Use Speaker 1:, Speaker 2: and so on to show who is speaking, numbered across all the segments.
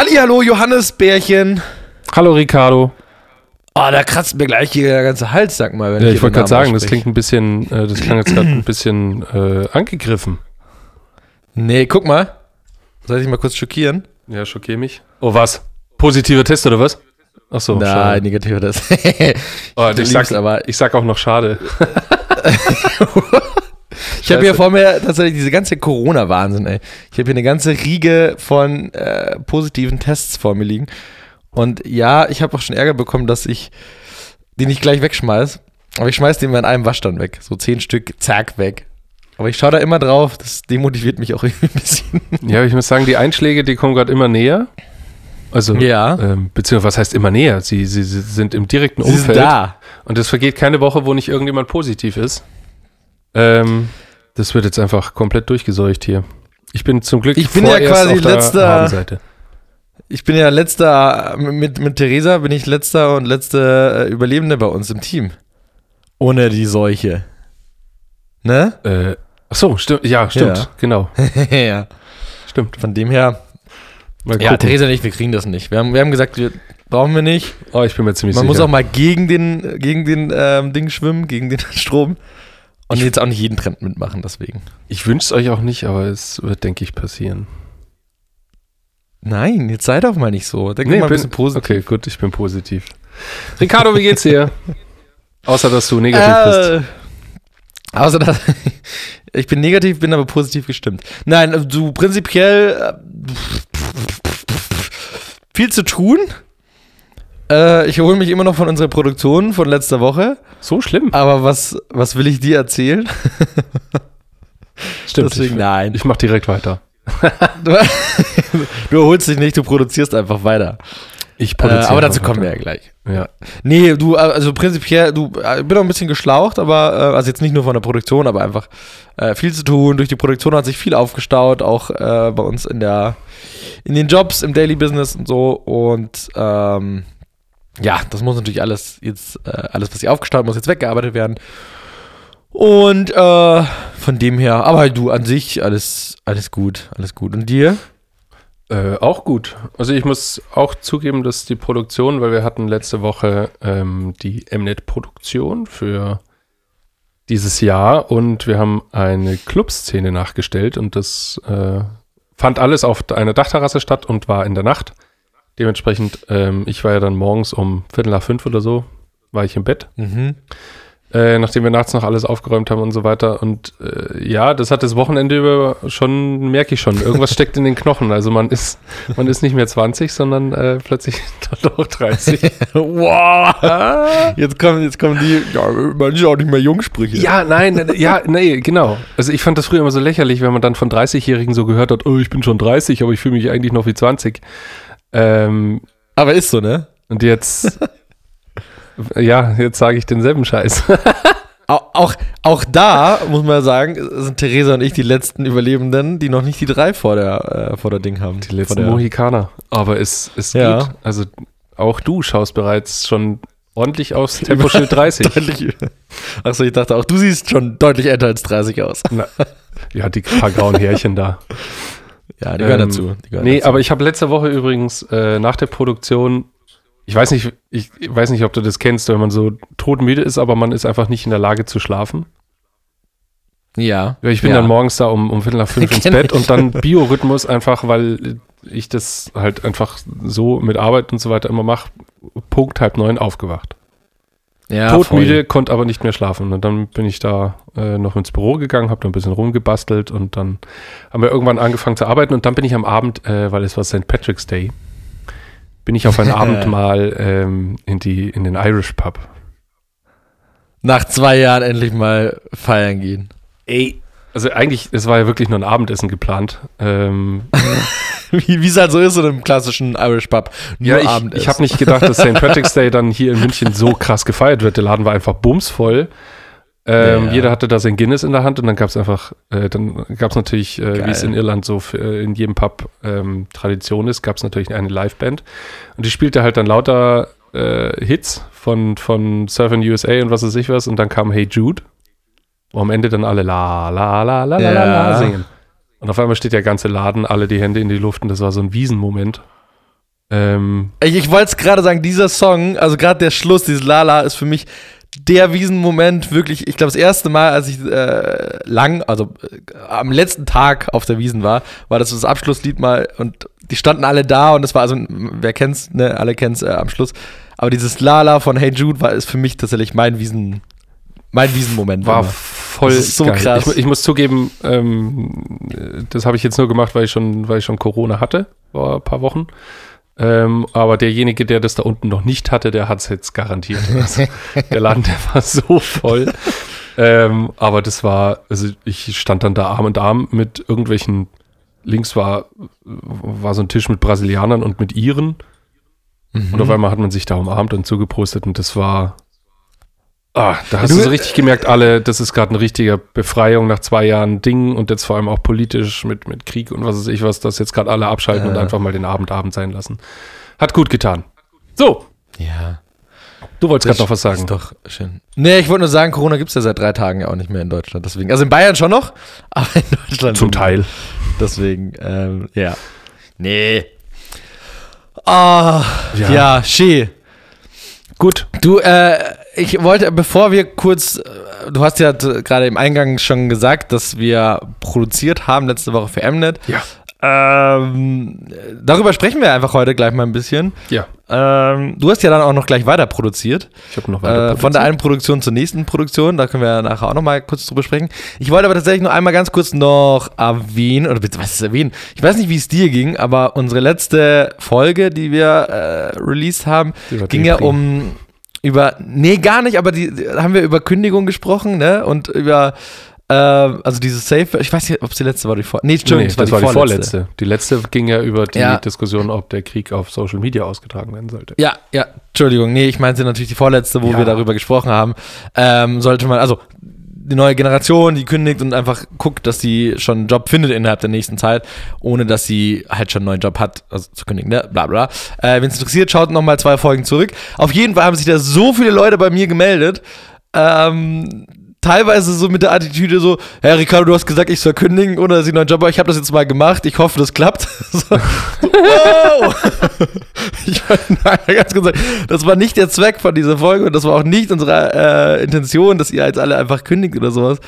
Speaker 1: Hallihallo, Johannesbärchen.
Speaker 2: Hallo Ricardo.
Speaker 1: Oh, da kratzt mir gleich hier der ganze Hals, sag mal. Wenn
Speaker 2: Ja,
Speaker 1: ich
Speaker 2: ich wollte gerade sagen,
Speaker 1: Namen
Speaker 2: das klingt ein bisschen, äh, das klang jetzt gerade ein bisschen äh, angegriffen.
Speaker 1: Nee, guck mal. Soll ich mal kurz schockieren?
Speaker 2: Ja, schockier mich. Oh, was? Positiver Test oder was? Ach so,
Speaker 1: Nein, negativer das.
Speaker 2: Oh, ich, sag,
Speaker 1: aber-
Speaker 2: ich sag auch noch schade.
Speaker 1: Ich habe hier vor mir tatsächlich diese ganze Corona-Wahnsinn, ey. Ich habe hier eine ganze Riege von äh, positiven Tests vor mir liegen. Und ja, ich habe auch schon Ärger bekommen, dass ich die nicht gleich wegschmeiß. Aber ich schmeiß die immer in einem Wasch dann weg. So zehn Stück, zack, weg. Aber ich schaue da immer drauf. Das demotiviert mich auch irgendwie ein bisschen.
Speaker 2: Ja, ich muss sagen, die Einschläge, die kommen gerade immer näher. Also,
Speaker 1: Ja.
Speaker 2: ähm, beziehungsweise was heißt immer näher? Sie, sie, sie sind im direkten
Speaker 1: Sie sind
Speaker 2: Umfeld.
Speaker 1: da.
Speaker 2: Und es vergeht keine Woche, wo nicht irgendjemand positiv ist. Ähm, das wird jetzt einfach komplett durchgeseucht hier. Ich bin zum Glück
Speaker 1: Ich bin ja quasi
Speaker 2: auf der
Speaker 1: letzter-
Speaker 2: Habenseite.
Speaker 1: Ich bin ja letzter, mit, mit Theresa bin ich letzter und letzte äh, Überlebende bei uns im Team. Ohne die Seuche. Ne?
Speaker 2: Äh, ach so, stimmt. Ja, stimmt.
Speaker 1: Ja.
Speaker 2: Genau.
Speaker 1: ja.
Speaker 2: Stimmt.
Speaker 1: Von dem her. Ja. Theresa und ich, wir kriegen das nicht. Wir haben, wir haben gesagt, wir brauchen wir nicht.
Speaker 2: Oh, ich bin mir ziemlich
Speaker 1: Man muss
Speaker 2: sicher.
Speaker 1: auch mal gegen den, gegen den ähm, Ding schwimmen, gegen den Strom. Und jetzt auch nicht jeden Trend mitmachen, deswegen.
Speaker 2: ich wünsche es euch auch nicht, aber es wird, denke ich, passieren.
Speaker 1: Nein, jetzt sei doch mal nicht so. Denk mal ein
Speaker 2: bin-
Speaker 1: bisschen positiv.
Speaker 2: Okay, gut, ich bin positiv. Ricardo, wie geht's dir? Außer, dass du negativ bist.
Speaker 1: Äh, außer dass ich bin negativ, bin aber positiv gestimmt. Nein, du prinzipiell äh, viel zu tun. Äh, ich erhole mich immer noch von unserer Produktion von letzter Woche.
Speaker 2: So schlimm?
Speaker 1: Aber was, was will ich dir erzählen?
Speaker 2: Stimmt.
Speaker 1: Deswegen
Speaker 2: ich,
Speaker 1: nein.
Speaker 2: ich mach direkt weiter.
Speaker 1: Du, du erholst dich nicht, du produzierst einfach weiter.
Speaker 2: Ich
Speaker 1: Äh,
Speaker 2: produziere
Speaker 1: aber dazu kommen wir ja
Speaker 2: weiter.
Speaker 1: gleich.
Speaker 2: Ja.
Speaker 1: Nee, du, äh, also prinzipiell, du, äh, bin auch ein bisschen geschlaucht, aber, äh, also jetzt nicht nur von der Produktion, aber einfach äh, viel zu tun. Durch die Produktion hat sich viel aufgestaut, auch äh, bei uns in der, in den Jobs, im Daily Business und so. Und ähm, ja, das muss natürlich alles jetzt, äh, alles, was sich aufgestaut muss, jetzt weggearbeitet werden. Und äh, von dem her, aber du an sich, alles, alles gut, alles gut. Und dir?
Speaker 2: Äh, auch gut. Also ich muss auch zugeben, dass die Produktion, weil wir hatten letzte Woche ähm, die Mnet-Produktion für dieses Jahr und wir haben eine Clubszene nachgestellt und das äh, fand alles auf einer Dachterrasse statt und war in der Nacht. Dementsprechend, ähm, ich war ja dann morgens um Viertel nach fünf oder so, war ich im Bett.
Speaker 1: Mhm.
Speaker 2: Äh, nachdem wir nachts noch alles aufgeräumt haben und so weiter. Und äh, ja, das hat das Wochenende über schon, merke ich schon, irgendwas steckt in den Knochen. Also man ist, man ist nicht mehr 20, sondern äh, plötzlich dann doch 30.
Speaker 1: wow! Jetzt kommen, jetzt kommen die, ja, man ist auch nicht mehr Jungsprüche.
Speaker 2: ja, nein, äh, ja, nee, genau. Also ich fand das früher immer so lächerlich, wenn man dann von 30-Jährigen so gehört hat, oh, ich bin schon 30, aber ich fühle mich eigentlich noch wie 20. Ähm,
Speaker 1: Aber ist so, ne?
Speaker 2: und jetzt, ja, jetzt sage ich denselben Scheiß.
Speaker 1: Auch, auch, auch da, muss man sagen, sind Theresa und ich die letzten Überlebenden, die noch nicht die drei vor der, äh, vor der Ding haben.
Speaker 2: Die letzten
Speaker 1: der,
Speaker 2: Mohikaner. Aber es, es
Speaker 1: Ja.
Speaker 2: geht. Also auch du schaust bereits schon ordentlich aufs Temposchild 30.
Speaker 1: Deutlich. Achso, ich dachte auch, du siehst schon deutlich älter als 30 aus.
Speaker 2: Na, ja, die paar grauen Härchen da.
Speaker 1: Ja, die gehören
Speaker 2: Ähm,
Speaker 1: dazu. Die gehören
Speaker 2: Nee,
Speaker 1: dazu.
Speaker 2: aber ich habe letzte Woche übrigens äh, nach der Produktion, ich weiß nicht, ich weiß nicht, ob du das kennst, wenn man so todmüde ist, aber man ist einfach nicht in der Lage zu schlafen.
Speaker 1: Ja.
Speaker 2: Ich bin
Speaker 1: ja.
Speaker 2: dann morgens da um, um Viertel nach fünf ins Bett
Speaker 1: ich.
Speaker 2: und dann Biorhythmus einfach, weil ich das halt einfach so mit Arbeit und so weiter immer mache, Punkt halb neun aufgewacht.
Speaker 1: Ja,
Speaker 2: todmüde, konnte aber nicht mehr schlafen. Und dann bin ich da äh, noch ins Büro gegangen, habe da ein bisschen rumgebastelt und dann haben wir irgendwann angefangen zu arbeiten und dann bin ich am Abend, äh, weil es war St. Patrick's Day, bin ich auf einen Abend mal ähm, in, die, in den Irish Pub.
Speaker 1: Nach zwei Jahren endlich mal feiern gehen.
Speaker 2: Ey. Also eigentlich, es war ja wirklich nur ein Abendessen geplant. Ähm,
Speaker 1: Wie es halt so ist in einem klassischen Irish Pub. Nur
Speaker 2: ja, ich,
Speaker 1: Abendessen.
Speaker 2: ich habe nicht gedacht, dass St. Patrick's Day dann hier in München so krass gefeiert wird. Der Laden war einfach bumsvoll. Ähm,
Speaker 1: Ja.
Speaker 2: Jeder hatte da sein Guinness in der Hand und dann gab es einfach, äh, dann gab es natürlich, äh, wie es in Irland so f- äh, in jedem Pub ähm, Tradition ist, gab es natürlich eine Liveband und die spielte halt dann lauter äh, Hits von, von Surfing USA und was weiß ich was und dann kam Hey Jude, wo am Ende dann alle la la la la la la, singen. Und auf einmal steht der ganze Laden, alle die Hände in die Luft und das war so ein Wiesenmoment. Ähm,
Speaker 1: Ich, ich wollte es gerade sagen, dieser Song, also gerade der Schluss, dieses Lala, ist für mich der Wiesenmoment wirklich, ich glaube, das erste Mal, als ich äh, lang, also äh, am letzten Tag auf der Wiesen war, war das das Abschlusslied mal und die standen alle da und es war also, wer kennt's, ne, alle kennt's äh, am Schluss. Aber dieses Lala von Hey Jude war ist für mich tatsächlich mein Wiesen, mein Wiesenmoment.
Speaker 2: war
Speaker 1: immer.
Speaker 2: voll
Speaker 1: Das ist so
Speaker 2: geil.
Speaker 1: krass.
Speaker 2: Ich, ich muss zugeben, ähm, das habe ich jetzt nur gemacht, weil ich schon, weil ich schon Corona hatte vor ein paar Wochen. Ähm, aber derjenige, der das da unten noch nicht hatte, der hat es jetzt garantiert. Also, der Laden, der war so voll. ähm, aber das war, also ich stand dann da Arm in Arm mit irgendwelchen, links war, war so ein Tisch mit Brasilianern und mit Iren.
Speaker 1: Mhm.
Speaker 2: Und auf einmal hat man sich da umarmt und zugeprostet und das war. Ah, da hast
Speaker 1: Du-
Speaker 2: du so richtig gemerkt, alle, das ist gerade eine richtige Befreiung nach zwei Jahren Ding und jetzt vor allem auch politisch mit, mit Krieg und was weiß ich was, dass jetzt gerade alle abschalten und
Speaker 1: Äh.
Speaker 2: einfach mal den Abend Abend sein lassen. Hat gut getan. So,
Speaker 1: Ja.
Speaker 2: du wolltest gerade noch was sagen.
Speaker 1: Ist doch schön. Nee, ich wollte nur sagen, Corona gibt es ja seit drei Tagen ja auch nicht mehr in Deutschland. Deswegen, also in Bayern schon noch, aber in Deutschland
Speaker 2: Zum. Teil.
Speaker 1: Deswegen, ähm, ja. Nee. Ah,
Speaker 2: Ja.
Speaker 1: ja, schee.
Speaker 2: Gut.
Speaker 1: Du, äh, ich wollte, bevor wir kurz, äh, du hast ja gerade im Eingang schon gesagt, dass wir produziert haben letzte Woche für Mnet.
Speaker 2: Ja.
Speaker 1: Ähm, darüber sprechen wir einfach heute gleich mal ein bisschen.
Speaker 2: Ja.
Speaker 1: Ähm, du hast ja dann auch noch gleich weiter produziert.
Speaker 2: Ich habe noch weiter.
Speaker 1: Äh, von der einen Produktion zur nächsten Produktion, da können wir nachher auch noch mal kurz drüber sprechen. Ich wollte aber tatsächlich noch einmal ganz kurz noch erwähnen, oder bitte, was ist erwähnen? Ich weiß nicht, wie es dir ging, aber unsere letzte Folge, die wir äh, released haben, ging ja um über, nee, gar nicht, aber die, die haben wir über Kündigung gesprochen, ne? Und über, äh, also diese Safe, ich weiß nicht, ob es die letzte war, die vor, nee,
Speaker 2: Nee,
Speaker 1: Entschuldigung,
Speaker 2: das war, die, vorletzte. Die letzte ging ja über die
Speaker 1: Ja.
Speaker 2: Diskussion, ob der Krieg auf Social Media ausgetragen werden sollte.
Speaker 1: Ja, ja, Entschuldigung, nee, ich meinte natürlich die vorletzte, wo
Speaker 2: Ja.
Speaker 1: wir darüber gesprochen haben. Ähm, sollte man, also die neue Generation, die kündigt und einfach guckt, dass sie schon einen Job findet innerhalb der nächsten Zeit, ohne dass sie halt schon einen neuen Job hat, also zu kündigen, ne? bla bla. Äh, Wenn es interessiert, schaut nochmal zwei Folgen zurück. Auf jeden Fall haben sich da so viele Leute bei mir gemeldet. Ähm, teilweise so mit der Attitüde so, Herr Ricardo, du hast gesagt, ich soll kündigen oder dass ich neuen Job habe. Ich habe das jetzt mal gemacht. Ich hoffe, das klappt. so, wow! ich einmal ganz sagen, das war nicht der Zweck von dieser Folge und das war auch nicht unsere äh, Intention, dass ihr jetzt alle einfach kündigt oder sowas.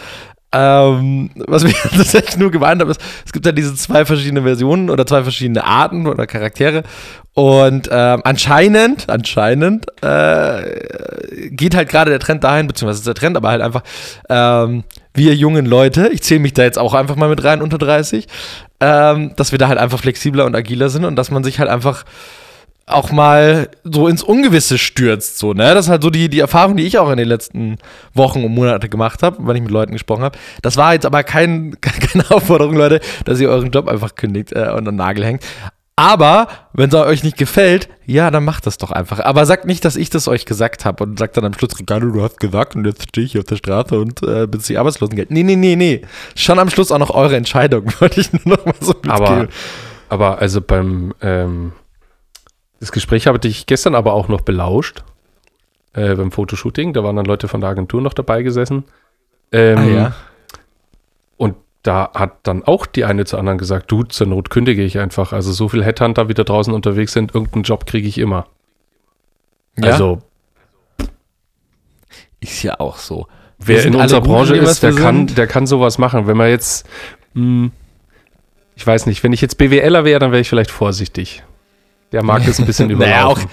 Speaker 1: Ähm, was wir tatsächlich nur gemeint haben, ist, es gibt ja diese zwei verschiedene Versionen oder zwei verschiedene Arten oder Charaktere. Und ähm, anscheinend, anscheinend äh, geht halt gerade der Trend dahin, beziehungsweise der Trend, aber halt einfach, ähm, wir jungen Leute, ich zähle mich da jetzt auch einfach mal mit rein unter 30, ähm, dass wir da halt einfach flexibler und agiler sind und dass man sich halt einfach auch mal so ins Ungewisse stürzt, so, ne? Das ist halt so die, die Erfahrung, die ich auch in den letzten Wochen und Monate gemacht habe, wenn ich mit Leuten gesprochen habe. Das war jetzt aber kein, keine Aufforderung, Leute, dass ihr euren Job einfach kündigt äh, und an den Nagel hängt. Aber, wenn es euch nicht gefällt, ja, dann macht das doch einfach. Aber sagt nicht, dass ich das euch gesagt habe und sagt dann am Schluss, Ricardo, du hast gesagt und jetzt stehe ich auf der Straße und äh, beziehe Arbeitslosengeld. Nee, nee, nee, nee. Schon am Schluss auch noch eure Entscheidung, wollte ich nur noch mal so
Speaker 2: Aber,
Speaker 1: mitgeben.
Speaker 2: aber also beim ähm, das Gespräch habe ich gestern aber auch noch belauscht äh, beim Fotoshooting. Da waren dann Leute von der Agentur noch dabei gesessen. Ähm,
Speaker 1: Ah, ja.
Speaker 2: Da hat dann auch die eine zur anderen gesagt, du, zur Not kündige ich einfach. Also so viel Headhunter wieder draußen unterwegs sind, irgendeinen Job kriege ich immer.
Speaker 1: ja?
Speaker 2: Also
Speaker 1: ist ja auch so. Wir
Speaker 2: wer in unserer Branche ist, der kann, der kann sowas machen. Wenn man jetzt, hm, ich weiß nicht, wenn ich jetzt BWLer wäre, dann wäre ich vielleicht vorsichtig. Der mag das ein bisschen
Speaker 1: Naja,
Speaker 2: überlaufen.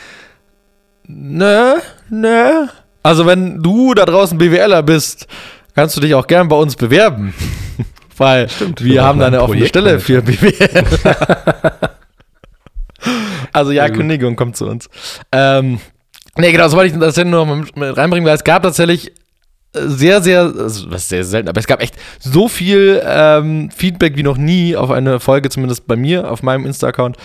Speaker 1: Nö, nö. Also wenn du da draußen BWLer bist, kannst du dich auch gern bei uns bewerben. Weil wir
Speaker 2: wir
Speaker 1: haben da eine
Speaker 2: ein
Speaker 1: offene Stelle für BWL. also ja. Kündigung kommt zu uns. Ähm, nee, genau, so wollte ich das nur noch mal mit- reinbringen, weil es gab tatsächlich sehr, sehr, also was sehr selten, aber es gab echt so viel ähm, Feedback wie noch nie auf eine Folge, zumindest bei mir, auf meinem Insta-Account,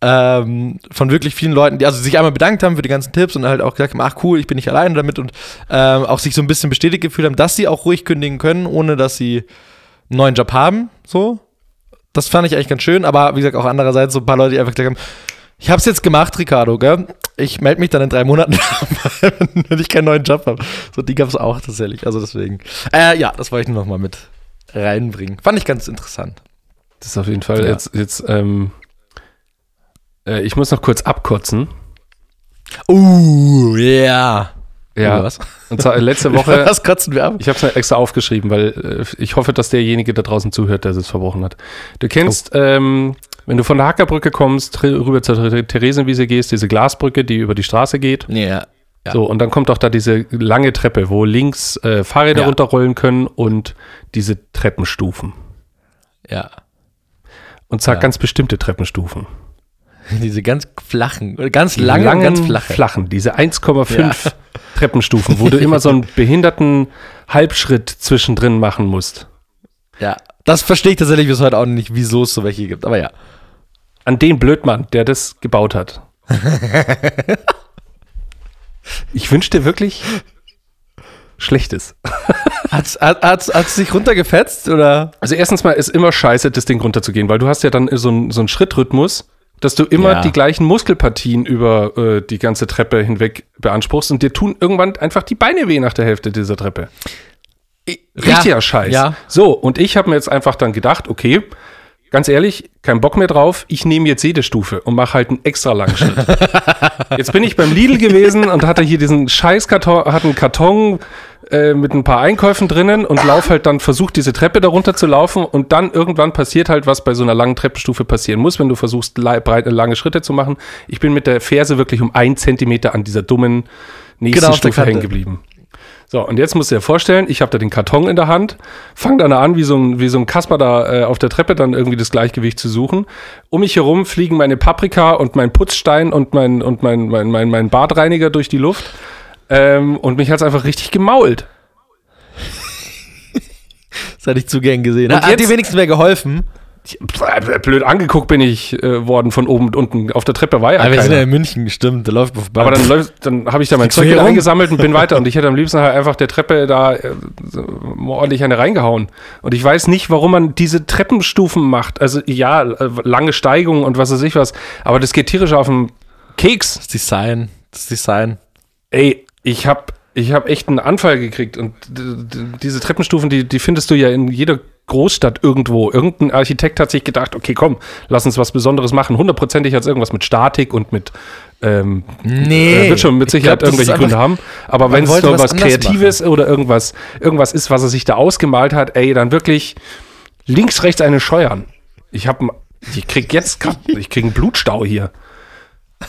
Speaker 1: ähm, von wirklich vielen Leuten, die also sich einmal bedankt haben für die ganzen Tipps und halt auch gesagt haben, ach cool, ich bin nicht alleine damit und ähm, auch sich so ein bisschen bestätigt gefühlt haben, dass sie auch ruhig kündigen können, ohne dass sie einen neuen Job haben, so. Das fand ich eigentlich ganz schön, aber wie gesagt, auch andererseits so ein paar Leute, die einfach gesagt haben, ich hab's jetzt gemacht, Ricardo, gell? Ich melde mich dann in drei Monaten, wenn ich keinen neuen Job habe. So, die gab's auch tatsächlich. Also deswegen. Äh, ja, das wollte ich nur noch mal mit reinbringen. Fand ich ganz interessant.
Speaker 2: Das ist auf jeden Fall
Speaker 1: Ja.
Speaker 2: jetzt, jetzt ähm, Äh, ich muss noch kurz abkotzen.
Speaker 1: Uh, yeah.
Speaker 2: Ja,
Speaker 1: was?
Speaker 2: und zwar letzte Woche,
Speaker 1: Was kotzen wir ab?
Speaker 2: ich habe es extra aufgeschrieben, weil äh, ich hoffe, dass derjenige da draußen zuhört, der es verbrochen hat. Du kennst, ähm, wenn du von der Hackerbrücke kommst, rüber zur Ther- Theresienwiese gehst, diese Glasbrücke, die über die Straße geht.
Speaker 1: Ja. Ja.
Speaker 2: So, und dann kommt doch da diese lange Treppe, wo links äh, Fahrräder
Speaker 1: Ja.
Speaker 2: runterrollen können und diese Treppenstufen.
Speaker 1: Ja.
Speaker 2: Und zwar
Speaker 1: Ja.
Speaker 2: ganz bestimmte Treppenstufen.
Speaker 1: Diese ganz flachen, ganz
Speaker 2: Die
Speaker 1: langen, ganz flache.
Speaker 2: flachen, diese 1,5 Treppenstufen, wo du immer so einen behinderten Halbschritt zwischendrin machen musst.
Speaker 1: Ja. Das verstehe ich tatsächlich bis heute auch nicht, wieso es so welche gibt. Aber ja.
Speaker 2: An den Blödmann, der das gebaut hat. ich wünschte wirklich Schlechtes.
Speaker 1: Hat's, hat, hat's, hat's sich runtergefetzt oder?
Speaker 2: Also erstens mal ist immer scheiße, das Ding runterzugehen, weil du hast ja dann so einen so einen Schrittrhythmus, dass du immer
Speaker 1: Ja.
Speaker 2: die gleichen Muskelpartien über äh, die ganze Treppe hinweg beanspruchst und dir tun irgendwann einfach die Beine weh nach der Hälfte dieser Treppe. Richtiger Scheiß.
Speaker 1: Ja.
Speaker 2: So, und ich habe mir jetzt einfach dann gedacht, okay, ganz ehrlich, kein Bock mehr drauf, ich nehme jetzt jede Stufe und mache halt einen extra langen Schritt. jetzt bin ich beim Lidl gewesen und hatte hier diesen Scheißkarton, hatte einen Karton äh, mit ein paar Einkäufen drinnen und lauf halt dann, versucht diese Treppe darunter zu laufen und dann irgendwann passiert halt, was bei so einer langen Treppenstufe passieren muss, wenn du versuchst, breite, lange Schritte zu machen. Ich bin mit der Ferse wirklich um einen Zentimeter an dieser dummen nächsten
Speaker 1: Genau auf der
Speaker 2: Stufe hängen geblieben. So, und jetzt musst du dir vorstellen, ich habe da den Karton in der Hand, fang dann an, wie so ein, wie so ein Kasper da äh, auf der Treppe dann irgendwie das Gleichgewicht zu suchen. Um mich herum fliegen meine Paprika und mein Putzstein und mein, und mein, mein, mein, mein Badreiniger durch die Luft. Ähm, und mich hat's einfach richtig gemault.
Speaker 1: Das hatte ich zu gern gesehen.
Speaker 2: Und
Speaker 1: Hat, hat
Speaker 2: jetzt-
Speaker 1: dir wenigstens mehr geholfen?
Speaker 2: Blöd angeguckt bin ich äh, worden von oben und unten. Auf der Treppe war ja
Speaker 1: Aber wir sind ja
Speaker 2: keiner.
Speaker 1: in München, stimmt. Da läuft vorbei.
Speaker 2: Aber dann, läuft, dann habe ich da mein Zeug wieder eingesammelt und bin weiter. Und ich hätte am liebsten halt einfach der Treppe da äh, ordentlich eine reingehauen. Und ich weiß nicht, warum man diese Treppenstufen macht. Also ja, äh, lange Steigungen und was weiß ich was. Aber das geht tierisch auf den Keks.
Speaker 1: das Design. Das Design.
Speaker 2: Ey, ich habe ich hab echt einen Anfall gekriegt. Und diese Treppenstufen, die, die findest du ja in jeder Großstadt irgendwo. Irgendein Architekt hat sich gedacht, okay, komm, lass uns was Besonderes machen. Hundertprozentig hat es irgendwas mit Statik und mit ähm,
Speaker 1: Nee.
Speaker 2: wird schon mit
Speaker 1: Ich
Speaker 2: Sicherheit
Speaker 1: glaub,
Speaker 2: irgendwelche Gründe haben. Aber wenn es so
Speaker 1: was
Speaker 2: Kreatives oder irgendwas, irgendwas ist, was er sich da ausgemalt hat, ey, dann wirklich links, rechts eine scheuern. Ich hab, ich krieg jetzt grad, ich krieg einen Blutstau hier.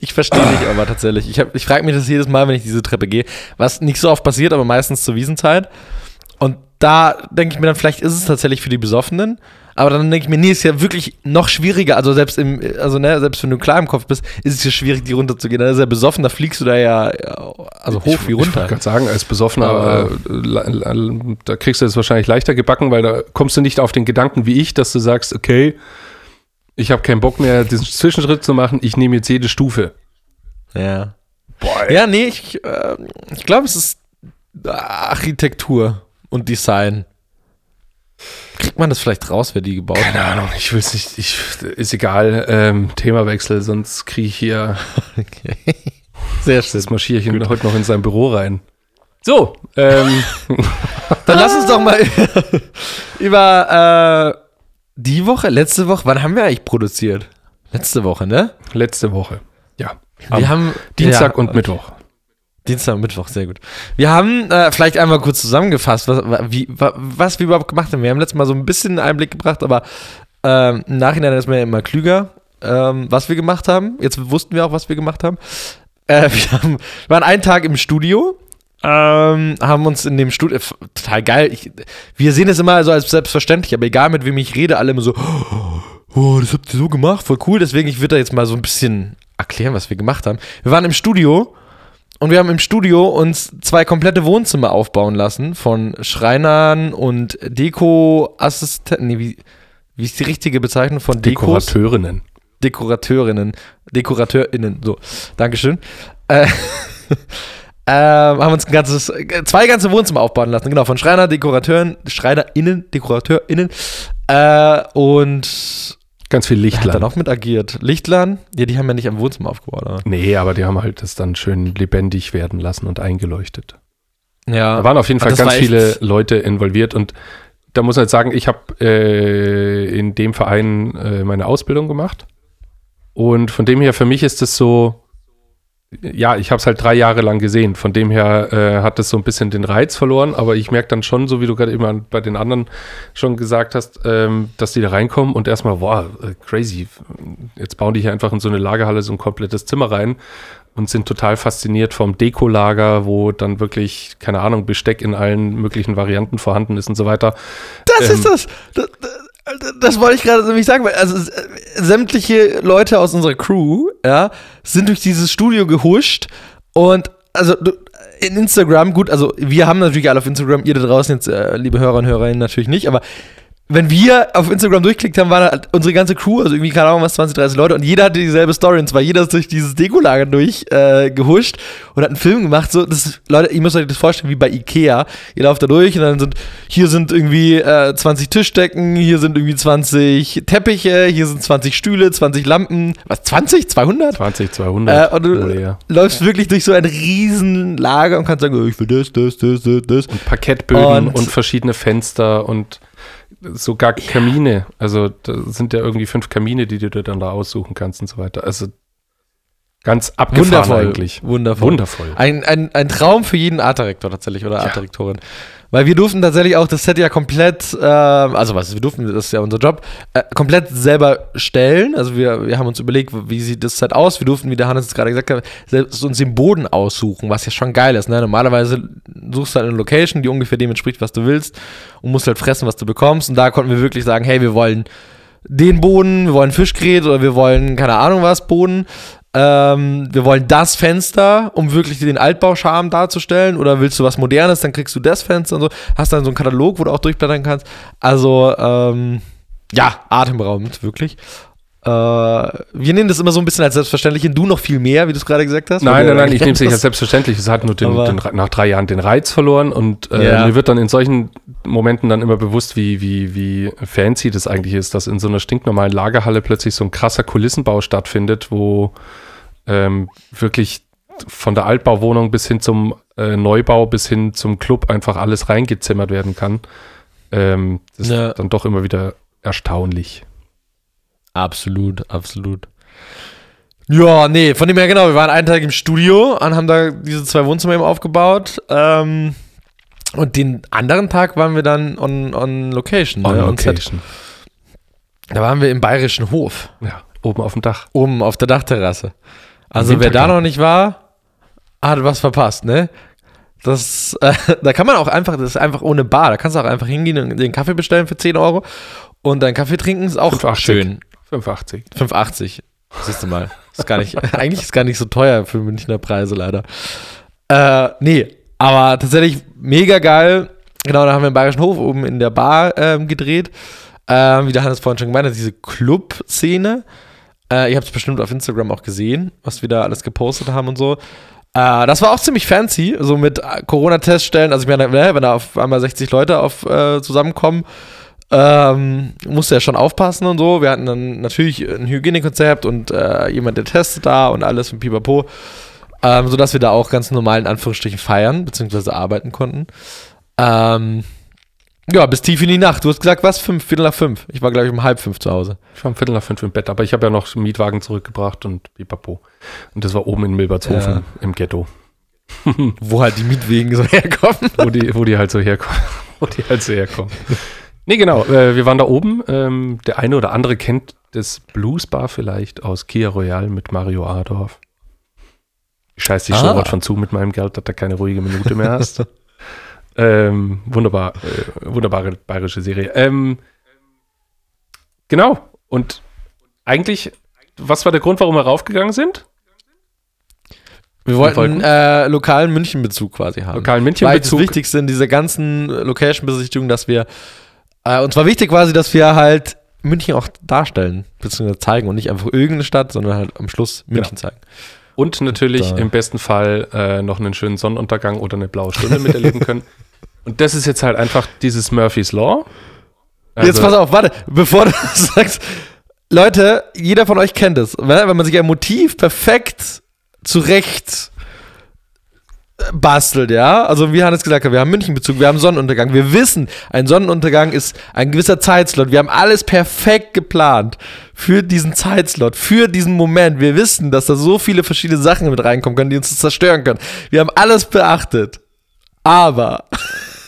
Speaker 1: Ich verstehe dich aber tatsächlich. Ich, hab- ich frage mich das jedes Mal, wenn ich diese Treppe gehe. Was nicht so oft passiert, aber meistens zur Wiesenzeit. Und da denke ich mir dann, vielleicht ist es tatsächlich für die Besoffenen. Aber dann denke ich mir, nee, ist ja wirklich noch schwieriger. Also selbst im, also ne, selbst wenn du klar im Kopf bist, ist es ja schwierig, die runterzugehen. Dann ist ja besoffen, da fliegst du da ja also hoch wie
Speaker 2: Ich
Speaker 1: runter.
Speaker 2: wollte gerade sagen, als Besoffener, äh, la- da kriegst du es wahrscheinlich leichter gebacken, weil da kommst du nicht auf den Gedanken wie ich, dass du sagst, okay, ich habe keinen Bock mehr, diesen Zwischenschritt zu machen, ich nehme jetzt jede Stufe.
Speaker 1: Ja.
Speaker 2: Boah,
Speaker 1: Ja, nee, ich, äh, ich glaube, es ist Architektur und Design. Kriegt man das vielleicht raus, wer die gebaut hat?
Speaker 2: Keine Ahnung, ich will es nicht, ich, ist egal, ähm, Themawechsel, sonst kriege ich hier,
Speaker 1: Okay. Sehr schön.
Speaker 2: das marschiere ich in, heute noch in sein Büro rein. So, ähm,
Speaker 1: Dann lass uns doch mal über äh, die Woche, letzte Woche, wann haben wir eigentlich produziert? Letzte Woche, ne?
Speaker 2: letzte Woche, ja,
Speaker 1: Wir
Speaker 2: Am
Speaker 1: haben
Speaker 2: Dienstag
Speaker 1: ja,
Speaker 2: und Mittwoch.
Speaker 1: Dienstag und Mittwoch, sehr gut. Wir haben äh, vielleicht einmal kurz zusammengefasst, was, wa- wie, wa- was wir überhaupt gemacht haben. Wir haben letztes Mal so ein bisschen einen Einblick gebracht, aber ähm, im Nachhinein ist man ja immer klüger, ähm, was wir gemacht haben. Jetzt wussten wir auch, was wir gemacht haben. Äh, wir, haben wir waren einen Tag im Studio, ähm, haben uns in dem Studio, total geil, ich, wir sehen es immer so als selbstverständlich, aber egal mit wem ich rede, alle immer so, oh, das habt ihr so gemacht, voll cool, deswegen ich würde da jetzt mal so ein bisschen erklären, was wir gemacht haben. Wir waren im Studio und wir haben im Studio uns zwei komplette Wohnzimmer aufbauen lassen von Schreinern und Deko-Assistenten. Nee, wie, wie ist die richtige Bezeichnung von Dekos?
Speaker 2: Dekorateurinnen.
Speaker 1: Dekorateurinnen. Dekorateurinnen, so. Dankeschön. Äh, ähm, haben uns ein ganzes, äh, zwei ganze Wohnzimmer aufbauen lassen. Genau, von Schreiner, Dekorateuren, SchreinerInnen, DekorateurInnen. Äh, und
Speaker 2: Ganz viel
Speaker 1: wer hat da
Speaker 2: Lichtland.
Speaker 1: noch mit agiert? Lichtlern? Ja, die haben ja nicht am Wohnzimmer aufgebaut, oder?
Speaker 2: Nee, aber die haben halt das dann schön lebendig werden lassen und eingeleuchtet.
Speaker 1: Ja.
Speaker 2: Da waren auf jeden Fall
Speaker 1: das
Speaker 2: ganz viele Leute involviert und da muss man jetzt sagen, ich habe äh, in dem Verein äh, meine Ausbildung gemacht Und von dem her, für mich ist es so, ja, ich habe es halt drei Jahre lang gesehen. Von dem her äh, hat es so ein bisschen den Reiz verloren, aber ich merke dann schon, so wie du gerade immer bei den anderen schon gesagt hast, ähm, dass die da reinkommen und erstmal, boah, äh, crazy. Jetzt bauen die hier einfach in so eine Lagerhalle so ein komplettes Zimmer rein und sind total fasziniert vom Dekolager, wo dann wirklich, keine Ahnung, Besteck in allen möglichen Varianten vorhanden ist und so weiter.
Speaker 1: Das ähm, ist das. das, das das wollte ich gerade nämlich sagen, weil also äh, sämtliche Leute aus unserer Crew, ja, sind durch dieses Studio gehuscht und also in Instagram, gut, also wir haben natürlich alle auf Instagram, ihr da draußen jetzt, äh, liebe Hörer und Hörerinnen, natürlich nicht, aber wenn wir auf Instagram durchklickt haben, war halt unsere ganze Crew, also irgendwie, keine Ahnung, was, 20, 30 Leute und jeder hatte dieselbe Story und zwar jeder ist durch dieses Dekolager durchgehuscht äh, und hat einen Film gemacht. So, das, Leute, ihr müsst euch das vorstellen wie bei Ikea. Ihr lauft da durch und dann sind, hier sind irgendwie äh, 20 Tischdecken, hier sind irgendwie 20 Teppiche, hier sind 20 Stühle, 20 Lampen. Was, 20? 200?
Speaker 2: 20, 200.
Speaker 1: Äh, und du oh, ja. läufst wirklich durch so ein riesen Lager und kannst sagen, oh, ich will das, das, das, das, das.
Speaker 2: Und Parkettböden und, und verschiedene Fenster und sogar Kamine. Also da sind ja irgendwie fünf Kamine, die du dir dann da aussuchen kannst und so weiter. Also ganz abgefahren
Speaker 1: Wundervoll.
Speaker 2: eigentlich.
Speaker 1: Wundervoll.
Speaker 2: Wundervoll.
Speaker 1: Ein, ein, ein Traum für jeden Artdirektor tatsächlich oder Artdirektorin. Weil wir durften tatsächlich auch das Set ja komplett, äh, also was, wir durften, das ist ja unser Job, äh, komplett selber stellen. Also wir, wir haben uns überlegt, wie sieht das Set aus. Wir durften, wie der Hannes es gerade gesagt hat, selbst uns den Boden aussuchen, was ja schon geil ist. Ne? Normalerweise suchst du halt eine Location, die ungefähr dem entspricht, was du willst und musst halt fressen, was du bekommst. Und da konnten wir wirklich sagen, hey, wir wollen den Boden, wir wollen Fischgräte oder wir wollen keine Ahnung was Boden. Ähm, wir wollen das Fenster, um wirklich den Altbauscharme darzustellen. Oder willst du was Modernes, dann kriegst du das Fenster und so. Hast dann so einen Katalog, wo du auch durchblättern kannst. Also, ähm, ja, atemberaubend, wirklich. Äh, wir nehmen das immer so ein bisschen als selbstverständlich und du noch viel mehr, wie du es gerade gesagt hast.
Speaker 2: Nein, nein, nein, ich nehme es nicht als selbstverständlich. Es hat nur den, den, nach drei Jahren den Reiz verloren und äh, ja. mir wird dann in solchen Momenten dann immer bewusst, wie, wie, wie fancy das eigentlich ist, dass in so einer stinknormalen Lagerhalle plötzlich so ein krasser Kulissenbau stattfindet, wo ähm, wirklich von der Altbauwohnung bis hin zum äh, Neubau bis hin zum Club einfach alles reingezimmert werden kann. Ähm, das ja. ist dann doch immer wieder erstaunlich.
Speaker 1: Absolut, absolut. Ja, nee, von dem her genau. Wir waren einen Tag im Studio und haben da diese zwei Wohnzimmer eben aufgebaut. Ähm, und den anderen Tag waren wir dann on, on Location.
Speaker 2: On ne? Location.
Speaker 1: Da waren wir im Bayerischen Hof.
Speaker 2: Ja, oben auf dem Dach.
Speaker 1: Oben auf der Dachterrasse. Also wer da noch nicht war, hat was verpasst, ne? Das, äh, da kann man auch einfach, das ist einfach ohne Bar. Da kannst du auch einfach hingehen und den Kaffee bestellen für 10 Euro. Und dein Kaffee trinken ist auch 580. schön.
Speaker 2: 5,80.
Speaker 1: 5,80. Siehst du mal. Ist gar nicht, eigentlich ist gar nicht so teuer für Münchner Preise leider. Äh, nee, aber tatsächlich mega geil. Genau, da haben wir im Bayerischen Hof oben in der Bar ähm, gedreht. Ähm, wie der Hannes vorhin schon gemeint hat, diese Club-Szene. Äh, ihr habt es bestimmt auf Instagram auch gesehen, was wir da alles gepostet haben und so. Äh, das war auch ziemlich fancy, so mit Corona-Teststellen. Also ich meine, ne, wenn da auf einmal 60 Leute auf, äh, zusammenkommen, ähm, musste ja schon aufpassen und so. Wir hatten dann natürlich ein Hygienekonzept und äh, jemand, der testet da und alles und pipapo. Ähm, sodass wir da auch ganz normal in Anführungsstrichen feiern, beziehungsweise arbeiten konnten. Ähm, ja, bis tief in die Nacht. Du hast gesagt, was? Fünf, Viertel nach fünf. Ich war, glaube ich, um halb fünf zu Hause.
Speaker 2: Ich war um Viertel nach fünf im Bett, aber ich habe ja noch Mietwagen zurückgebracht und pipapo. Und das war oben in Milbertshofen ja. im Ghetto.
Speaker 1: wo halt die Mietwegen so herkommen.
Speaker 2: wo, die, wo die halt so herkommen. wo die halt so herkommen. Nee, genau. Äh, wir waren da oben. Ähm, der eine oder andere kennt das Blues Bar vielleicht aus Kia Royal mit Mario Adorf. Scheiß dich ah. schon was von zu mit meinem Geld, dass du keine ruhige Minute mehr hast. ähm, wunderbar, äh, wunderbare bayerische Serie. Ähm, genau. Und eigentlich, was war der Grund, warum wir raufgegangen sind?
Speaker 1: Wir wollten äh, lokalen Münchenbezug quasi haben.
Speaker 2: Lokalen Münchenbezug.
Speaker 1: Weil das Wichtigste in dieser ganzen Location-Besichtigung, dass wir äh, und zwar wichtig quasi, dass wir halt München auch darstellen, beziehungsweise zeigen und nicht einfach irgendeine Stadt, sondern halt am Schluss München genau. zeigen.
Speaker 2: Und natürlich und, äh, im besten Fall äh, noch einen schönen Sonnenuntergang oder eine blaue Stunde miterleben können. Und das ist jetzt halt einfach dieses Murphy's Law.
Speaker 1: Also, jetzt pass auf, warte, bevor du sagst, Leute, jeder von euch kennt es. Wenn man sich ein Motiv perfekt zurecht bastelt, ja. Also wie Hannes gesagt hat, wir haben Münchenbezug, wir haben Sonnenuntergang. Wir wissen, ein Sonnenuntergang ist ein gewisser Zeitslot. Wir haben alles perfekt geplant für diesen Zeitslot, für diesen Moment. Wir wissen, dass da so viele verschiedene Sachen mit reinkommen können, die uns zerstören können. Wir haben alles beachtet. Aber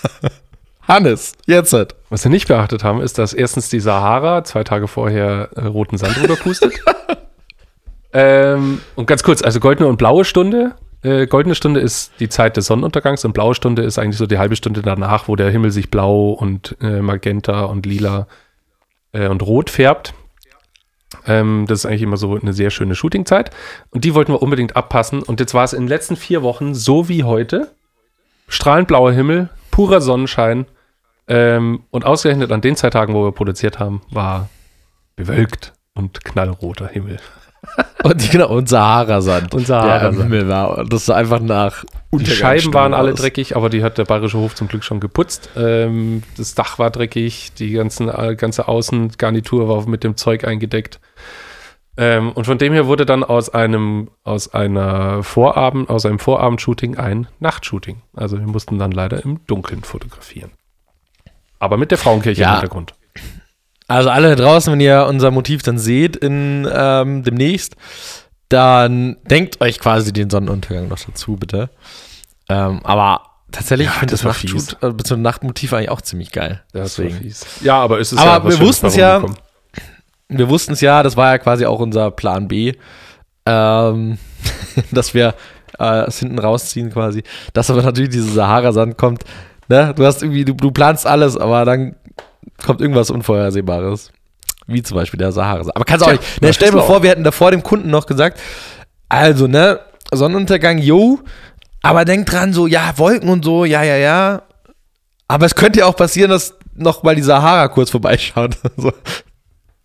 Speaker 1: Hannes, jetzt halt.
Speaker 2: Was wir nicht beachtet haben, ist, dass erstens die Sahara zwei Tage vorher äh, roten Sand rüberpustet. ähm, und ganz kurz, also goldene und blaue Stunde äh, goldene Stunde ist die Zeit des Sonnenuntergangs und blaue Stunde ist eigentlich so die halbe Stunde danach, wo der Himmel sich blau und äh, magenta und lila äh, und rot färbt. Ähm, das ist eigentlich immer so eine sehr schöne Shootingzeit. Und die wollten wir unbedingt abpassen. Und jetzt war es in den letzten vier Wochen so wie heute. Strahlend blauer Himmel, purer Sonnenschein. Ähm, und ausgerechnet an den zwei Tagen, wo wir produziert haben, war bewölkt und knallroter Himmel.
Speaker 1: Und genau, und Sahara-Sand.
Speaker 2: Und Sahara-Sand.
Speaker 1: Der war. Das ist einfach nach
Speaker 2: Die Scheiben waren alle dreckig, aber die hat der Bayerische Hof zum Glück schon geputzt. Ähm, das Dach war dreckig, die ganzen, äh, ganze Außengarnitur war mit dem Zeug eingedeckt. Ähm, und von dem her wurde dann aus einem, aus einer Vorabend, aus einem Vorabendshooting ein Nachtshooting. Also wir mussten dann leider im Dunkeln fotografieren. Aber mit der Frauenkirche
Speaker 1: Ja.
Speaker 2: im Hintergrund.
Speaker 1: Also alle da draußen, wenn ihr unser Motiv dann seht in ähm, demnächst, dann denkt euch quasi den Sonnenuntergang noch dazu, bitte. Ähm, aber tatsächlich,
Speaker 2: Ja,
Speaker 1: ich finde
Speaker 2: das
Speaker 1: das,
Speaker 2: fies.
Speaker 1: äh, Nachtmotiv eigentlich auch ziemlich geil.
Speaker 2: Das
Speaker 1: Deswegen.
Speaker 2: Ja, aber es ist
Speaker 1: Aber
Speaker 2: ja
Speaker 1: wir wussten's
Speaker 2: bei
Speaker 1: ja,
Speaker 2: rumgekommen.
Speaker 1: Wir wussten es ja, das war ja quasi auch unser Plan B, ähm, dass wir äh, es hinten rausziehen quasi. Dass aber natürlich diese Sahara-Sand kommt. Ne? Du hast irgendwie, du, du planst alles, aber dann kommt irgendwas Unvorhersehbares. Wie zum Beispiel der Sahara-Sand. Aber kannst auch
Speaker 2: Tja,
Speaker 1: nicht. Ne, stell dir
Speaker 2: auch.
Speaker 1: vor, wir hätten davor dem Kunden noch gesagt, also, ne, Sonnenuntergang, yo, aber denk dran, so, ja, Wolken und so, ja, ja, ja. Aber es könnte ja auch passieren, dass noch mal die Sahara kurz vorbeischaut. so.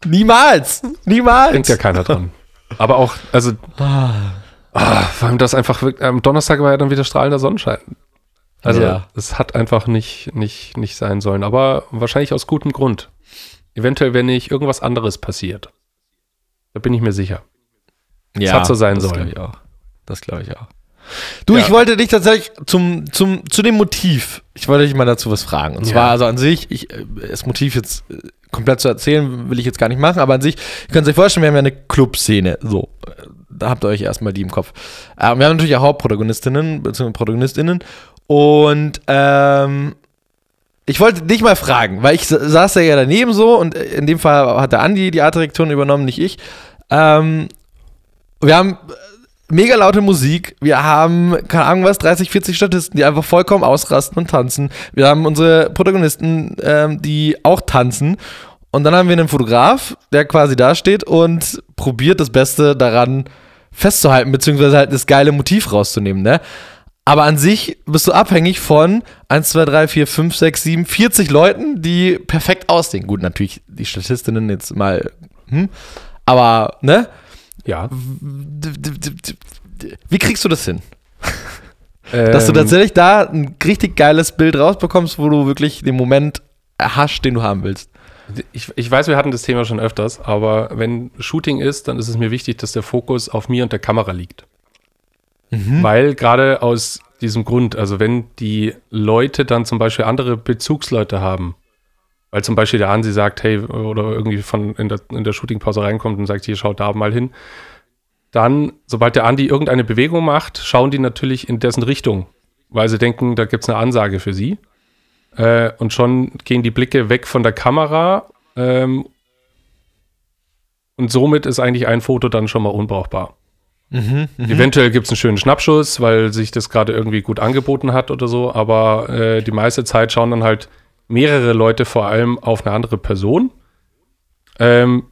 Speaker 1: Niemals! Niemals!
Speaker 2: Denkt ja keiner dran. Aber auch, also, ah, vor allem das einfach, wirkt- am Donnerstag war ja dann wieder strahlender Sonnenschein. Also,
Speaker 1: Ja.
Speaker 2: es hat einfach nicht, nicht, nicht sein sollen. Aber wahrscheinlich aus gutem Grund. Eventuell, wenn nicht irgendwas anderes passiert. Da bin ich mir sicher.
Speaker 1: Ja,
Speaker 2: hat so sein
Speaker 1: das
Speaker 2: sollen.
Speaker 1: glaube ich auch. Das glaube ich auch. Du,
Speaker 2: Ja.
Speaker 1: ich wollte dich tatsächlich zum, zum, zu dem Motiv, ich wollte dich mal dazu was fragen. Und
Speaker 2: Ja.
Speaker 1: zwar, also an sich, ich, äh, das Motiv jetzt äh, komplett zu erzählen, will ich jetzt gar nicht machen, aber an sich, ihr könnt euch vorstellen, wir haben ja eine Clubszene. So, äh, da habt ihr euch erstmal die im Kopf. Ähm, wir haben natürlich auch Hauptprotagonistinnen, beziehungsweise Protagonistinnen. Und ähm, ich wollte dich mal fragen, weil ich sa- saß ja daneben so und in dem Fall hat der Andi die Artdirektion übernommen, nicht ich. Ähm, wir haben mega laute Musik. Wir haben, keine Ahnung was, 30, 40 Statisten, die einfach vollkommen ausrasten und tanzen. Wir haben unsere Protagonisten, ähm, die auch tanzen. Und dann haben wir einen Fotograf, der quasi da steht und probiert das Beste daran festzuhalten, beziehungsweise halt das geile Motiv rauszunehmen, ne? Aber an sich bist du abhängig von 1, 2, 3, 4, 5, 6, 7, 40 Leuten, die perfekt aussehen. Gut, natürlich die Statistinnen jetzt mal, hm, aber, ne?
Speaker 2: Ja.
Speaker 1: Wie kriegst du das hin? Dass du
Speaker 2: Ähm,
Speaker 1: tatsächlich da ein richtig geiles Bild rausbekommst, wo du wirklich den Moment erhascht, den du haben willst.
Speaker 2: Ich, ich weiß, wir hatten das Thema schon öfters, aber wenn Shooting ist, dann ist es mir wichtig, dass der Fokus auf mir und der Kamera liegt. Weil gerade aus diesem Grund, also wenn die Leute dann zum Beispiel andere Bezugsleute haben, weil zum Beispiel der Hansi sagt, hey, oder irgendwie von in der, in der Shootingpause reinkommt und sagt, hier schaut da mal hin, dann, sobald der Andi irgendeine Bewegung macht, schauen die natürlich in dessen Richtung, weil sie denken, da gibt es eine Ansage für sie. Äh, und schon gehen die Blicke weg von der Kamera. Ähm, und somit ist eigentlich ein Foto dann schon mal unbrauchbar. Eventuell gibt es einen schönen Schnappschuss, weil sich das gerade irgendwie gut angeboten hat oder so, aber äh, die meiste Zeit schauen dann halt mehrere Leute vor allem auf eine andere Person. Ähm,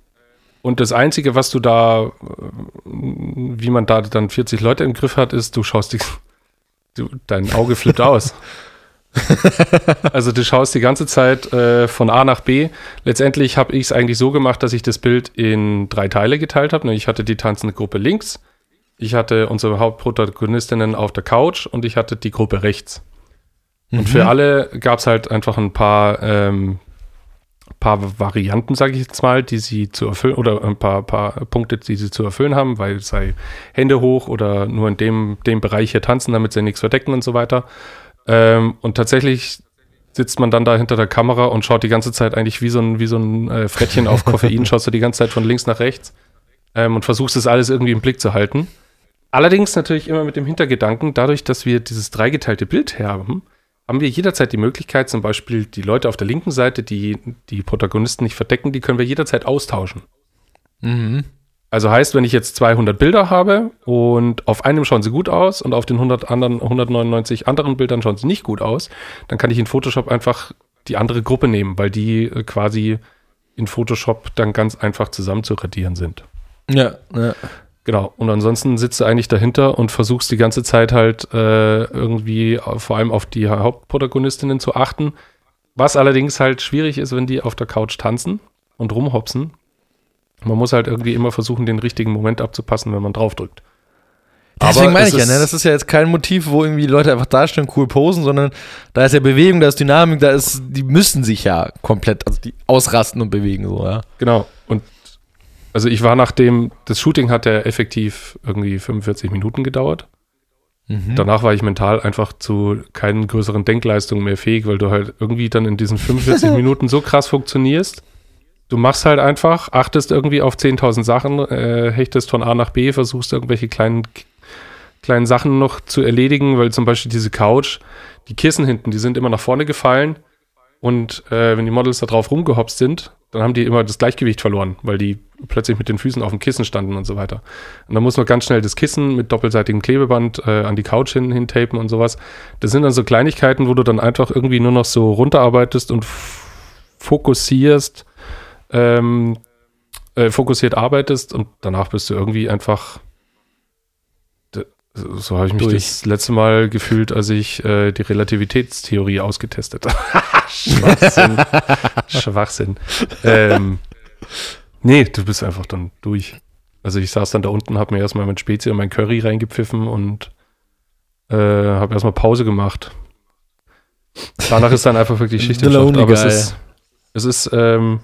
Speaker 2: und das Einzige, was du da, äh, wie man da dann 40 Leute im Griff hat, ist, du schaust die, du, dein Auge flippt aus. Also du schaust die ganze Zeit äh, von A nach B. Letztendlich habe ich es eigentlich so gemacht, dass ich das Bild in drei Teile geteilt habe. Ich hatte die tanzende Gruppe links, ich hatte unsere Hauptprotagonistinnen auf der Couch und ich hatte die Gruppe rechts. Und für alle gab es halt einfach ein paar, ähm, paar Varianten, sage ich jetzt mal, die sie zu erfüllen oder ein paar, paar Punkte, die sie zu erfüllen haben, weil sei Hände hoch oder nur in dem, dem Bereich hier tanzen, damit sie nichts verdecken und so weiter. Ähm, und tatsächlich sitzt man dann da hinter der Kamera und schaut die ganze Zeit eigentlich wie so ein, wie so ein äh, Frettchen auf Koffein, schaust du die ganze Zeit von links nach rechts ähm, und versuchst das alles irgendwie im Blick zu halten. Allerdings natürlich immer mit dem Hintergedanken, dadurch, dass wir dieses dreigeteilte Bild haben, haben wir jederzeit die Möglichkeit, zum Beispiel die Leute auf der linken Seite, die die Protagonisten nicht verdecken, die können wir jederzeit austauschen. Mhm. Also heißt, wenn ich jetzt 200 Bilder habe und auf einem schauen sie gut aus und auf den 100 anderen, 199 anderen Bildern schauen sie nicht gut aus, dann kann ich in Photoshop einfach die andere Gruppe nehmen, weil die äh, quasi in Photoshop dann ganz einfach zusammen zu radieren sind.
Speaker 1: Ja, ja.
Speaker 2: Genau. Und ansonsten sitzt du eigentlich dahinter und versuchst die ganze Zeit halt äh, irgendwie vor allem auf die Hauptprotagonistinnen zu achten. Was allerdings halt schwierig ist, wenn die auf der Couch tanzen und rumhopsen. Man muss halt irgendwie immer versuchen, den richtigen Moment abzupassen, wenn man draufdrückt.
Speaker 1: Deswegen meine ich ja, ne? das ist ja jetzt kein Motiv, wo irgendwie Leute einfach dastehen, cool posen, sondern da ist ja Bewegung, da ist Dynamik, da ist, die müssen sich ja komplett, also die ausrasten und bewegen so, ja.
Speaker 2: Genau. Also ich war nach dem, das Shooting hat ja effektiv irgendwie 45 Minuten gedauert. Mhm. Danach war ich mental einfach zu keinen größeren Denkleistungen mehr fähig, weil du halt irgendwie dann in diesen 45 Minuten so krass funktionierst. Du machst halt einfach, achtest irgendwie auf 10.000 Sachen, äh, hechtest von A nach B, versuchst irgendwelche kleinen, kleinen Sachen noch zu erledigen, weil zum Beispiel diese Couch, die Kissen hinten, die sind immer nach vorne gefallen und äh, wenn die Models da drauf rumgehopst sind, dann haben die immer das Gleichgewicht verloren, weil die plötzlich mit den Füßen auf dem Kissen standen und so weiter. Und dann muss man ganz schnell das Kissen mit doppelseitigem Klebeband äh, an die Couch hin, hintapen und sowas. Das sind dann so Kleinigkeiten, wo du dann einfach irgendwie nur noch so runterarbeitest und fokussierst, ähm, äh, fokussiert arbeitest und danach bist du irgendwie einfach so habe ich mich Durch. das letzte Mal gefühlt, als ich äh, die Relativitätstheorie ausgetestet habe. Schwachsinn. Schwachsinn. Ähm, nee, du bist einfach dann durch. Also ich saß dann da unten, habe mir erstmal mein Spezi und mein Curry reingepfiffen und äh, habe erstmal Pause gemacht. Danach ist dann einfach wirklich Schicht im Schacht. Aber es ist, es ist ähm,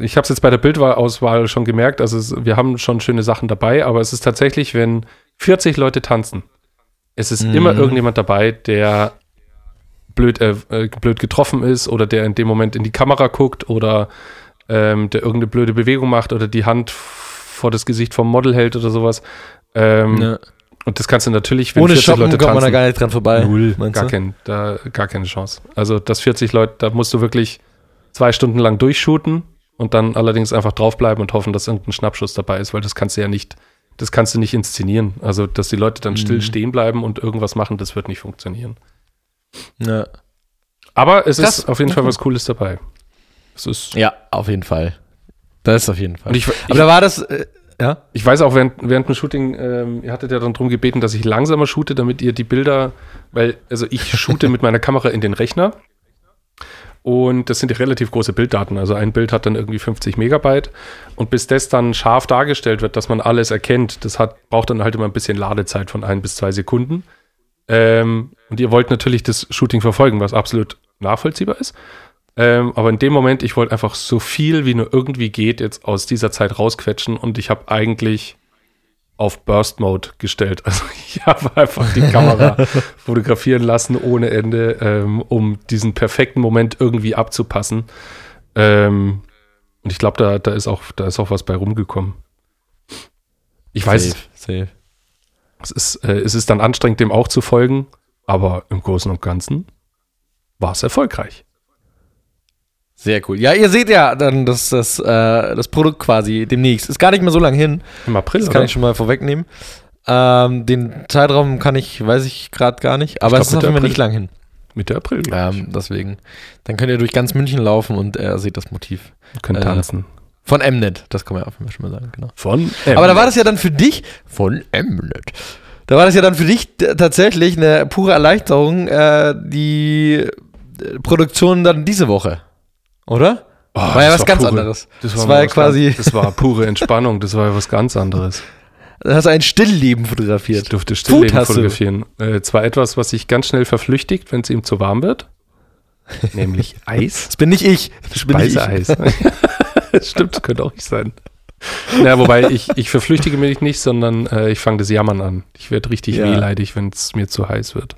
Speaker 2: ich habe es jetzt bei der Bildauswahl schon gemerkt, also es, wir haben schon schöne Sachen dabei, aber es ist tatsächlich, wenn 40 Leute tanzen, es ist mhm. immer irgendjemand dabei, der blöd, äh, äh, blöd getroffen ist oder der in dem Moment in die Kamera guckt oder ähm, der irgendeine blöde Bewegung macht oder die Hand vor das Gesicht vom Model hält oder sowas. Ähm, ja. Und das kannst du natürlich,
Speaker 1: wenn Ohne 40 Shoppen Leute tanzen, kommt man da gar nicht dran vorbei.
Speaker 2: Null, gar, kein, da, gar keine Chance. Also das 40 Leute, da musst du wirklich zwei Stunden lang durchshooten und dann allerdings einfach draufbleiben und hoffen, dass irgendein Schnappschuss dabei ist, weil das kannst du ja nicht, das kannst du nicht inszenieren. Also, dass die Leute dann mhm. still stehen bleiben und irgendwas machen, das wird nicht funktionieren.
Speaker 1: Ja.
Speaker 2: Aber es das, ist auf jeden Fall was Cooles dabei.
Speaker 1: Es ist ja, auf jeden Fall. Das ist auf jeden Fall.
Speaker 2: Ich, Aber da war das, äh, ja? Ich weiß auch, während, während dem Shooting, ähm, ihr hattet ja dann darum gebeten, dass ich langsamer shoote, damit ihr die Bilder, weil, also ich shoote mit meiner Kamera in den Rechner und das sind relativ große Bilddaten. Also ein Bild hat dann irgendwie 50 Megabyte. Und bis das dann scharf dargestellt wird, dass man alles erkennt, das hat, braucht dann halt immer ein bisschen Ladezeit von ein bis zwei Sekunden. Ähm, und ihr wollt natürlich das Shooting verfolgen, was absolut nachvollziehbar ist. Ähm, aber in dem Moment, ich wollte einfach so viel wie nur irgendwie geht jetzt aus dieser Zeit rausquetschen und ich habe eigentlich auf Burst Mode gestellt. Also ich habe einfach die Kamera fotografieren lassen ohne Ende, ähm, um diesen perfekten Moment irgendwie abzupassen. Ähm, und ich glaube, da, da, ist auch, da ist auch was bei rumgekommen. Ich weiß, safe, safe. Es, ist, äh, es ist dann anstrengend, dem auch zu folgen, aber im Großen und Ganzen war es erfolgreich.
Speaker 1: Sehr cool. Ja, ihr seht ja dann das, das, äh, das Produkt quasi demnächst. Ist gar nicht mehr so lange hin.
Speaker 2: Im April,
Speaker 1: Das kann oder? ich schon mal vorwegnehmen. Ähm, den Zeitraum kann ich, weiß ich gerade gar nicht, aber es ist auf jeden Fall nicht lang hin.
Speaker 2: Mitte April.
Speaker 1: Ähm, deswegen. Dann könnt ihr durch ganz München laufen und äh, seht das Motiv.
Speaker 2: Könnt äh, tanzen.
Speaker 1: Von Mnet, das kann man ja auch schon mal sagen, genau.
Speaker 2: Von
Speaker 1: Mnet. Aber da war das ja dann für dich, von Mnet. Da war das ja dann für dich tatsächlich eine pure Erleichterung, äh, die äh, Produktion dann diese Woche. Oder?
Speaker 2: Oh, war ja was war ganz pure, anderes. Das war, das war ja quasi. Ganz, das war pure Entspannung, das war ja was ganz anderes.
Speaker 1: Da hast du ein Stillleben fotografiert.
Speaker 2: Ich durfte Stillleben fotografieren. Äh, zwar etwas, was sich ganz schnell verflüchtigt, wenn es ihm zu warm wird. nämlich Eis.
Speaker 1: Das bin nicht ich. Das bin nicht ich.
Speaker 2: Speiseeis. Stimmt, könnte auch ich sein. Naja, wobei ich, ich verflüchtige mich nicht, sondern äh, ich fange das Jammern an. Ich werde richtig
Speaker 1: Ja.
Speaker 2: wehleidig, wenn es mir zu heiß wird.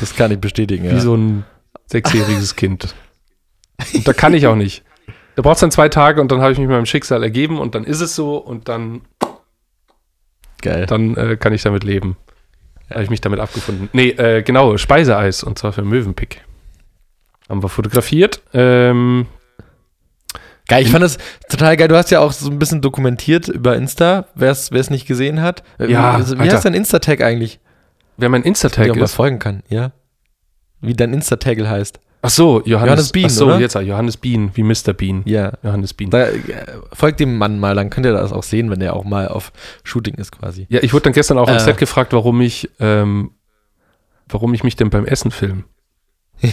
Speaker 1: Das kann ich bestätigen,
Speaker 2: Wie
Speaker 1: ja.
Speaker 2: so ein sechsjähriges Kind. Und da kann ich auch nicht. Da braucht es dann zwei Tage und dann habe ich mich meinem Schicksal ergeben und dann ist es so und dann,
Speaker 1: Geil.
Speaker 2: dann äh, kann ich damit leben. Habe ich mich damit abgefunden. Nee, äh, genau, Speiseeis und zwar für Möwenpick. Haben wir fotografiert. Ähm,
Speaker 1: Geil, ich fand das total geil. Du hast ja auch so ein bisschen dokumentiert über Insta, wer es nicht gesehen hat. Äh,
Speaker 2: Ja,
Speaker 1: wie, wie heißt dein Insta-Tag eigentlich?
Speaker 2: wer mein Insta-Tag
Speaker 1: auch mal
Speaker 2: ist.
Speaker 1: folgen kann, ja? Wie dein Insta-Tag heißt.
Speaker 2: Ach so, Johannes,
Speaker 1: Johannes Bean,
Speaker 2: Ach so,
Speaker 1: oder?
Speaker 2: jetzt Johannes Bean, wie Mr. Bean.
Speaker 1: Ja.
Speaker 2: Johannes Bean.
Speaker 1: Da, äh, folgt dem Mann mal, dann könnt ihr das auch sehen, wenn der auch mal auf Shooting ist quasi.
Speaker 2: Ja, ich wurde dann gestern auch
Speaker 1: Äh.
Speaker 2: Set gefragt, warum ich, ähm, warum ich mich denn beim Essen film.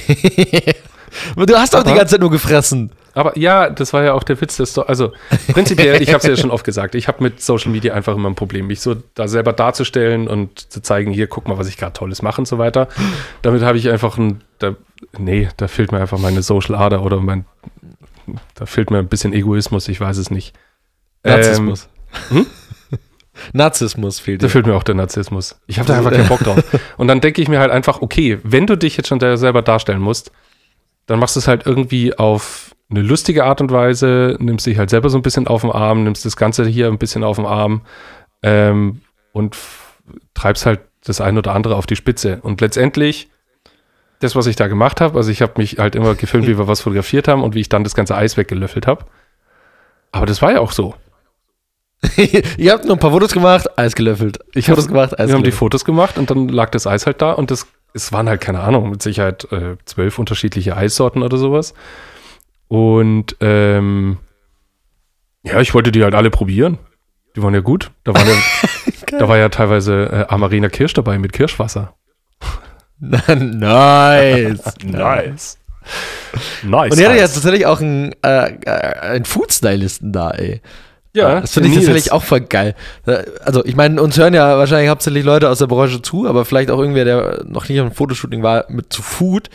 Speaker 1: Du hast doch die ganze Zeit nur gefressen.
Speaker 2: Aber ja, das war ja auch der Witz des Sto Also prinzipiell, ich habe es ja schon oft gesagt, ich habe mit Social Media einfach immer ein Problem, mich so da selber darzustellen und zu zeigen, hier, guck mal, was ich gerade Tolles mache und so weiter. Damit habe ich einfach ein, da, nee, da fehlt mir einfach meine Social Ader oder mein, da fehlt mir ein bisschen Egoismus, ich weiß es nicht.
Speaker 1: Narzissmus.
Speaker 2: hm?
Speaker 1: Narzissmus fehlt
Speaker 2: Da
Speaker 1: dir.
Speaker 2: fehlt mir auch der Narzissmus. Ich habe da einfach keinen Bock drauf. Und dann denke ich mir halt einfach, okay, wenn du dich jetzt schon da selber darstellen musst, dann machst du es halt irgendwie auf eine lustige Art und Weise, nimmst dich halt selber so ein bisschen auf den Arm, nimmst das Ganze hier ein bisschen auf den Arm ähm, und treibst halt das ein oder andere auf die Spitze. Und letztendlich, das, was ich da gemacht habe, also ich habe mich halt immer gefilmt, wie wir was fotografiert haben und wie ich dann das ganze Eis weggelöffelt habe. Aber das war ja auch so.
Speaker 1: Ihr habt nur ein paar Fotos gemacht, Eis gelöffelt.
Speaker 2: Ich
Speaker 1: Fotos
Speaker 2: hab-
Speaker 1: gemacht, Eis
Speaker 2: Wir haben die
Speaker 1: gelöffelt.
Speaker 2: Fotos gemacht und dann lag das Eis halt da und das, es waren halt, keine Ahnung, mit Sicherheit äh, zwölf unterschiedliche Eissorten oder sowas. Und ähm, ja, ich wollte die halt alle probieren. Die waren ja gut. Da, waren ja, da war ja teilweise äh, Amarena Kirsch dabei mit Kirschwasser.
Speaker 1: nice.
Speaker 2: Nice. Nice.
Speaker 1: Und ihr hattet ja tatsächlich auch einen, äh, äh, einen Food-Stylisten da, ey.
Speaker 2: Ja,
Speaker 1: das finde ich tatsächlich auch voll geil. Also, ich meine, uns hören ja wahrscheinlich hauptsächlich Leute aus der Branche zu, aber vielleicht auch irgendwer, der noch nie auf einem Fotoshooting war, mit zu Food.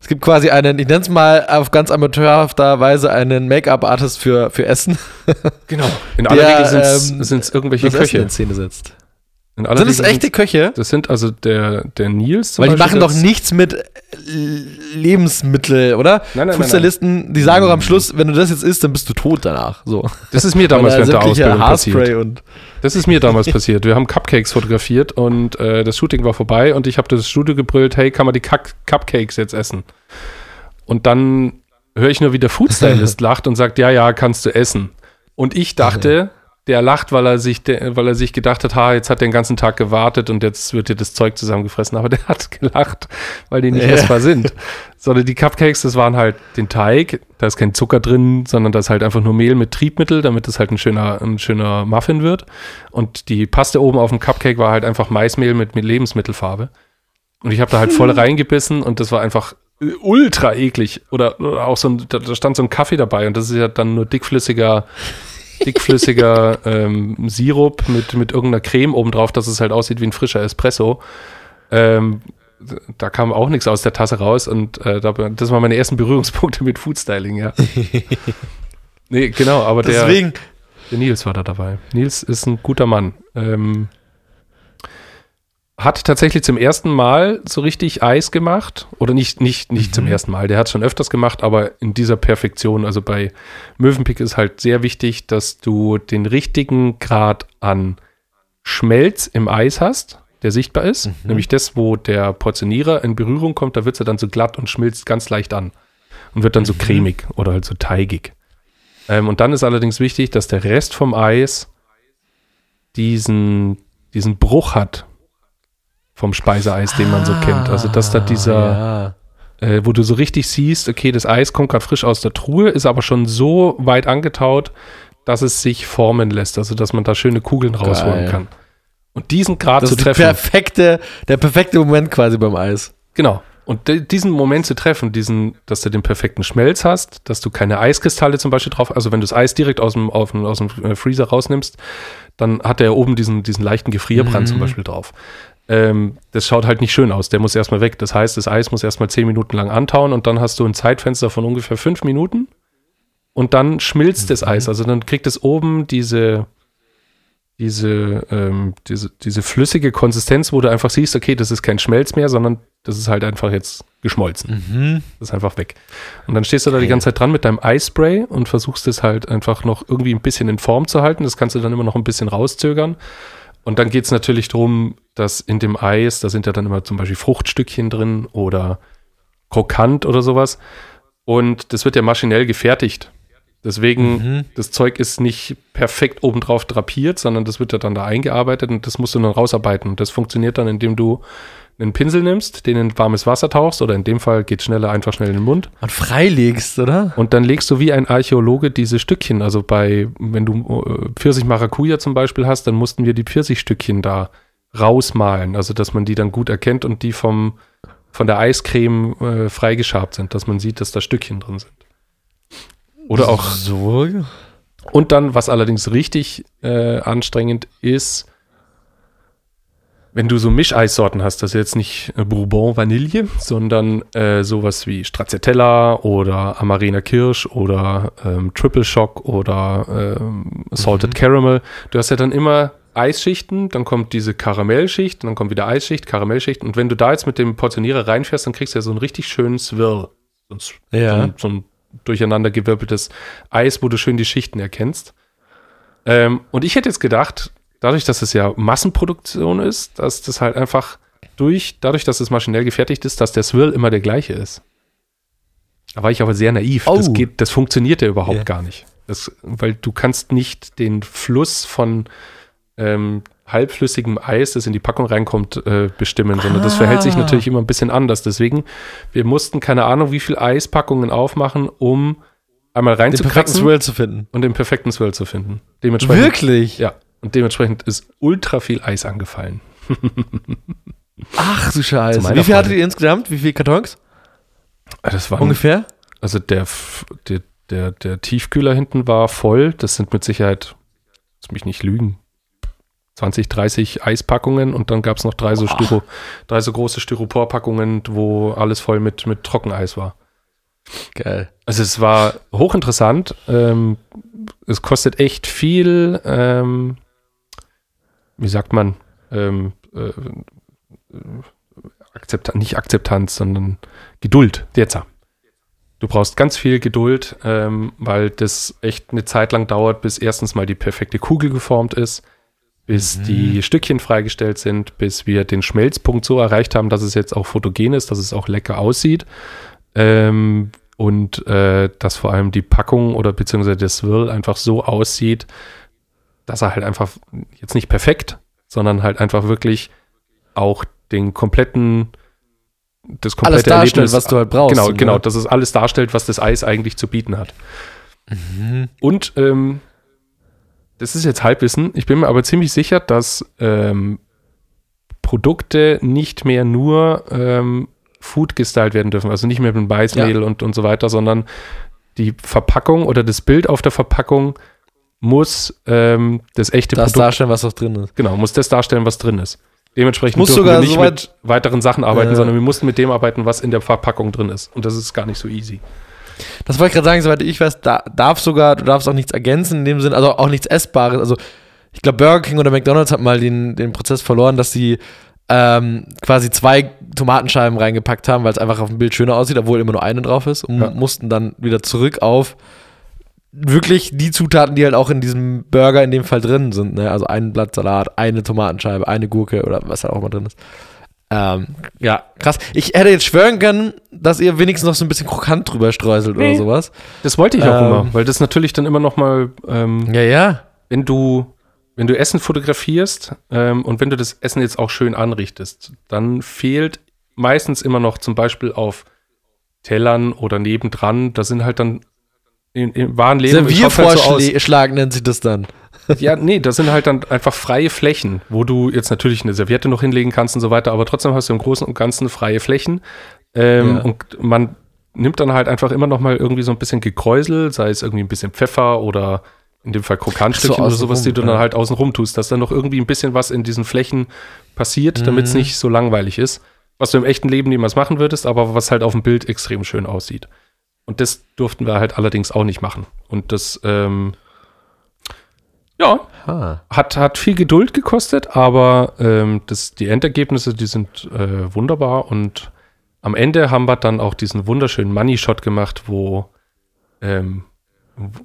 Speaker 1: Es gibt quasi einen, ich nenne es mal auf ganz amateurhafter Weise einen Make-up-Artist für, für Essen,
Speaker 2: Genau. In aller
Speaker 1: Der,
Speaker 2: Regel sind
Speaker 1: ähm,
Speaker 2: es irgendwelche
Speaker 1: das Essen
Speaker 2: Köche.
Speaker 1: in Szene setzt. Sind
Speaker 2: Regel
Speaker 1: echte Köche?
Speaker 2: Das sind also der, der Nils. zum
Speaker 1: Weil die
Speaker 2: Beispiel,
Speaker 1: machen doch
Speaker 2: das-
Speaker 1: nichts mit Lebensmittel, oder?
Speaker 2: Nein, nein, nein,
Speaker 1: Foodstylisten, die sagen auch am Schluss, wenn du das jetzt isst, dann bist du tot danach. So.
Speaker 2: Das ist mir damals während der Ausbildung passiert.
Speaker 1: Und
Speaker 2: Das ist mir damals passiert. Wir haben Cupcakes fotografiert und äh, das Shooting war vorbei und ich habe das Studio gebrüllt, hey, kann man die Cup Cupcakes jetzt essen? Und dann höre ich nur, wie der Foodstylist lacht und sagt, ja, ja, kannst du essen. Und ich dachte, der lacht, weil er sich, weil er sich gedacht hat, ha, jetzt hat er den ganzen Tag gewartet und jetzt wird dir das Zeug zusammengefressen. Aber der hat gelacht, weil die nicht
Speaker 1: Ja.
Speaker 2: essbar sind. Sondern die Cupcakes, das waren halt den Teig, da ist kein Zucker drin, sondern da ist halt einfach nur Mehl mit Triebmittel, damit es halt ein schöner, ein schöner Muffin wird. Und die Paste oben auf dem Cupcake war halt einfach Maismehl mit, mit Lebensmittelfarbe. Und ich habe da halt voll reingebissen und das war einfach ultra eklig. Oder, oder auch so ein, da, da stand so ein Kaffee dabei und das ist ja dann nur dickflüssiger, dickflüssiger ähm, Sirup mit, mit irgendeiner Creme obendrauf, dass es halt aussieht wie ein frischer Espresso. Ähm, da kam auch nichts aus der Tasse raus und äh, da, das waren meine ersten Berührungspunkte mit Foodstyling, ja. nee, genau, aber der,
Speaker 1: deswegen,
Speaker 2: der Nils war da dabei. Nils ist ein guter Mann. Ähm, hat tatsächlich zum ersten Mal so richtig Eis gemacht. Oder nicht, nicht, nicht zum ersten Mal. Der hat es schon öfters gemacht, aber in dieser Perfektion. Also bei Mövenpick ist halt sehr wichtig, dass du den richtigen Grad an Schmelz im Eis hast, der sichtbar ist. Nämlich das, wo der Portionierer in Berührung kommt, da wird er dann so glatt und schmilzt ganz leicht an. Und wird dann so cremig oder halt so teigig. Ähm, und dann ist allerdings wichtig, dass der Rest vom Eis diesen, diesen Bruch hat vom Speiseeis, den man so kennt. Also dass da dieser,
Speaker 1: Ja.
Speaker 2: äh, wo du so richtig siehst, okay, das Eis kommt gerade frisch aus der Truhe, ist aber schon so weit angetaut, dass es sich formen lässt, also dass man da schöne Kugeln rausholen
Speaker 1: Geil.
Speaker 2: kann. Und diesen Grad zu treffen,
Speaker 1: perfekte, der perfekte Moment quasi beim Eis.
Speaker 2: genau. Und di- diesen Moment zu treffen, diesen, dass du den perfekten Schmelz hast, dass du keine Eiskristalle zum Beispiel drauf, also wenn du das Eis direkt aus dem, auf aus dem äh, Freezer rausnimmst, dann hat er oben diesen, diesen leichten Gefrierbrand
Speaker 1: Mhm.
Speaker 2: zum Beispiel drauf. Ähm, das schaut halt nicht schön aus. Der muss erstmal weg. Das heißt, das Eis muss erstmal zehn Minuten lang antauen und dann hast du ein Zeitfenster von ungefähr fünf Minuten und dann schmilzt das Eis. Also dann kriegt es oben diese, diese, ähm, diese, diese flüssige Konsistenz, wo du einfach siehst, okay, das ist kein Schmelz mehr, sondern das ist halt einfach jetzt geschmolzen.
Speaker 1: Mhm.
Speaker 2: Das ist einfach weg. Und dann stehst du da die ganze Zeit dran mit deinem Eispray und versuchst es halt einfach noch irgendwie ein bisschen in Form zu halten. Das kannst du dann immer noch ein bisschen rauszögern. Und dann geht es natürlich darum, dass in dem Eis, da sind ja dann immer zum Beispiel Fruchtstückchen drin oder krokant oder sowas. Und das wird ja maschinell gefertigt. Deswegen,
Speaker 1: Mhm.
Speaker 2: das Zeug ist nicht perfekt obendrauf drapiert, sondern das wird ja dann da eingearbeitet und das musst du dann rausarbeiten. Und das funktioniert dann, indem du einen Pinsel nimmst, den in warmes Wasser tauchst oder in dem Fall geht schneller einfach schnell in den Mund
Speaker 1: Und freilegst, oder?
Speaker 2: und dann legst du wie ein Archäologe diese Stückchen. Also bei, wenn du äh, Pfirsich-Maracuja zum Beispiel hast, dann mussten wir die Pfirsichstückchen da rausmalen. Also, dass man die dann gut erkennt und die vom, von der Eiscreme äh, freigeschabt sind, dass man sieht, dass da Stückchen drin sind. Oder auch,
Speaker 1: so.
Speaker 2: und dann, was allerdings richtig äh, anstrengend ist, wenn du so Mischeissorten hast, das ist jetzt nicht äh, Bourbon Vanille, sondern äh, sowas wie Stracciatella oder Amarena Kirsch oder ähm, Triple Shock oder ähm, Salted Caramel. Du hast ja dann immer Eisschichten, dann kommt diese Karamellschicht, dann kommt wieder Eisschicht, Karamellschicht. Und wenn du da jetzt mit dem Portionierer reinfährst, dann kriegst du ja so einen richtig schönen Swirl. So ein, so
Speaker 1: Ja.
Speaker 2: ein, so ein durcheinander gewirbeltes Eis, wo du schön die Schichten erkennst. Ähm, und ich hätte jetzt gedacht, dadurch, dass es ja Massenproduktion ist, dass das halt einfach durch, dadurch, dass es maschinell gefertigt ist, dass der Swirl immer der gleiche ist. Da war ich aber sehr naiv. Das,
Speaker 1: Oh.
Speaker 2: geht, das funktioniert ja überhaupt
Speaker 1: Ja.
Speaker 2: gar nicht. Das, weil du kannst nicht den Fluss von ähm, halbflüssigem Eis, das in die Packung reinkommt, äh, bestimmen, sondern das verhält sich
Speaker 1: Ah.
Speaker 2: natürlich immer ein bisschen anders. Deswegen, wir mussten keine Ahnung, wie viel Eispackungen aufmachen, um einmal
Speaker 1: Den perfekten
Speaker 2: reinzukratzen
Speaker 1: Swirl zu finden.
Speaker 2: und den perfekten Swirl zu finden. Dementsprechend,
Speaker 1: Wirklich?
Speaker 2: ja. Und dementsprechend ist ultra viel Eis angefallen.
Speaker 1: Ach du Scheiße. Wie viel hattet ihr insgesamt? Wie viele Kartons?
Speaker 2: Ah, Das war
Speaker 1: Ungefähr?
Speaker 2: also der, der, der, der Tiefkühler hinten war voll. Das sind mit Sicherheit, lass mich nicht lügen, 20, 30 Eispackungen und dann gab es noch drei so, Styro, drei so große Styroporpackungen, wo alles voll mit, mit Trockeneis war.
Speaker 1: Geil.
Speaker 2: Also es war hochinteressant. Ähm, es kostet echt viel, ähm, wie sagt man, ähm, äh, Akzeptanz, nicht Akzeptanz, sondern Geduld. Jetzt. Du brauchst ganz viel Geduld, ähm, weil das echt eine Zeit lang dauert, bis erstens mal die perfekte Kugel geformt ist, bis die Stückchen freigestellt sind, bis wir den Schmelzpunkt so erreicht haben, dass es jetzt auch fotogen ist, dass es auch lecker aussieht. Ähm, und äh, dass vor allem die Packung oder beziehungsweise der Swirl einfach so aussieht, dass er halt einfach jetzt nicht perfekt, sondern halt einfach wirklich auch den kompletten, das komplette
Speaker 1: Alles darstellt,
Speaker 2: Erlebnis,
Speaker 1: was du halt brauchst.
Speaker 2: Genau,
Speaker 1: ne?
Speaker 2: genau, dass es alles darstellt, was das Eis eigentlich zu bieten hat.
Speaker 1: Mhm.
Speaker 2: Und ähm, das ist jetzt Halbwissen. Ich bin mir aber ziemlich sicher, dass ähm, Produkte nicht mehr nur ähm, Food gestylt werden dürfen, also nicht mehr mit Weißmehl und, und so weiter, sondern die Verpackung oder das Bild auf der Verpackung muss ähm, das echte
Speaker 1: Das
Speaker 2: Produkt,
Speaker 1: darstellen, was auch drin ist.
Speaker 2: genau, muss das darstellen, was drin ist. Dementsprechend
Speaker 1: Muss sogar
Speaker 2: wir nicht
Speaker 1: so
Speaker 2: mit weiteren Sachen arbeiten,
Speaker 1: Ja.
Speaker 2: sondern wir mussten mit dem arbeiten, was in der Verpackung drin ist. Und das ist gar nicht so easy.
Speaker 1: Das wollte ich gerade sagen, soweit ich weiß, da darf sogar, du darfst auch nichts ergänzen in dem Sinn, also auch nichts Essbares. Also ich glaube, Burger King oder McDonalds hat mal den, den Prozess verloren, dass sie ähm, quasi zwei Tomatenscheiben reingepackt haben, weil es einfach auf dem Bild schöner aussieht, obwohl immer nur eine drauf ist und
Speaker 2: Ja.
Speaker 1: mussten dann wieder zurück auf wirklich die Zutaten, die halt auch in diesem Burger in dem Fall drin sind. Ne? Also ein Blatt Salat, eine Tomatenscheibe, eine Gurke oder was halt auch immer drin ist. Ähm, ja, krass. Ich hätte jetzt schwören können, dass ihr wenigstens noch so ein bisschen krokant drüber streuselt
Speaker 2: Nee.
Speaker 1: oder sowas.
Speaker 2: Das wollte ich auch
Speaker 1: Ähm.
Speaker 2: immer, weil das natürlich dann immer noch mal, ähm,
Speaker 1: Ja, ja.
Speaker 2: wenn du wenn du Essen fotografierst ähm, und wenn du das Essen jetzt auch schön anrichtest, dann fehlt meistens immer noch zum Beispiel auf Tellern oder nebendran, da sind halt dann in, im wahren Leben schaut halt so.
Speaker 1: Serviervorschlag nennt sich das dann.
Speaker 2: Ja, nee, das sind halt dann einfach freie Flächen, wo du jetzt natürlich eine Serviette noch hinlegen kannst und so weiter, aber trotzdem hast du im Großen und Ganzen freie Flächen. Ähm,
Speaker 1: Ja.
Speaker 2: Und man nimmt dann halt einfach immer noch mal irgendwie so ein bisschen Gekräusel, sei es irgendwie ein bisschen Pfeffer oder in dem Fall Krokanstückchen
Speaker 1: So,
Speaker 2: oder sowas, die du
Speaker 1: außenrum,
Speaker 2: dann
Speaker 1: ja.
Speaker 2: halt außen rum tust, dass dann noch irgendwie ein bisschen was in diesen Flächen passiert, damit es
Speaker 1: Mhm.
Speaker 2: nicht so langweilig ist. Was du im echten Leben niemals machen würdest, aber was halt auf dem Bild extrem schön aussieht. Und das durften wir halt allerdings auch nicht machen. Und das, ähm, ja,
Speaker 1: Ah.
Speaker 2: hat, hat viel Geduld gekostet, aber ähm, das, die Endergebnisse, die sind äh, wunderbar. Und am Ende haben wir dann auch diesen wunderschönen Money-Shot gemacht, wo ähm,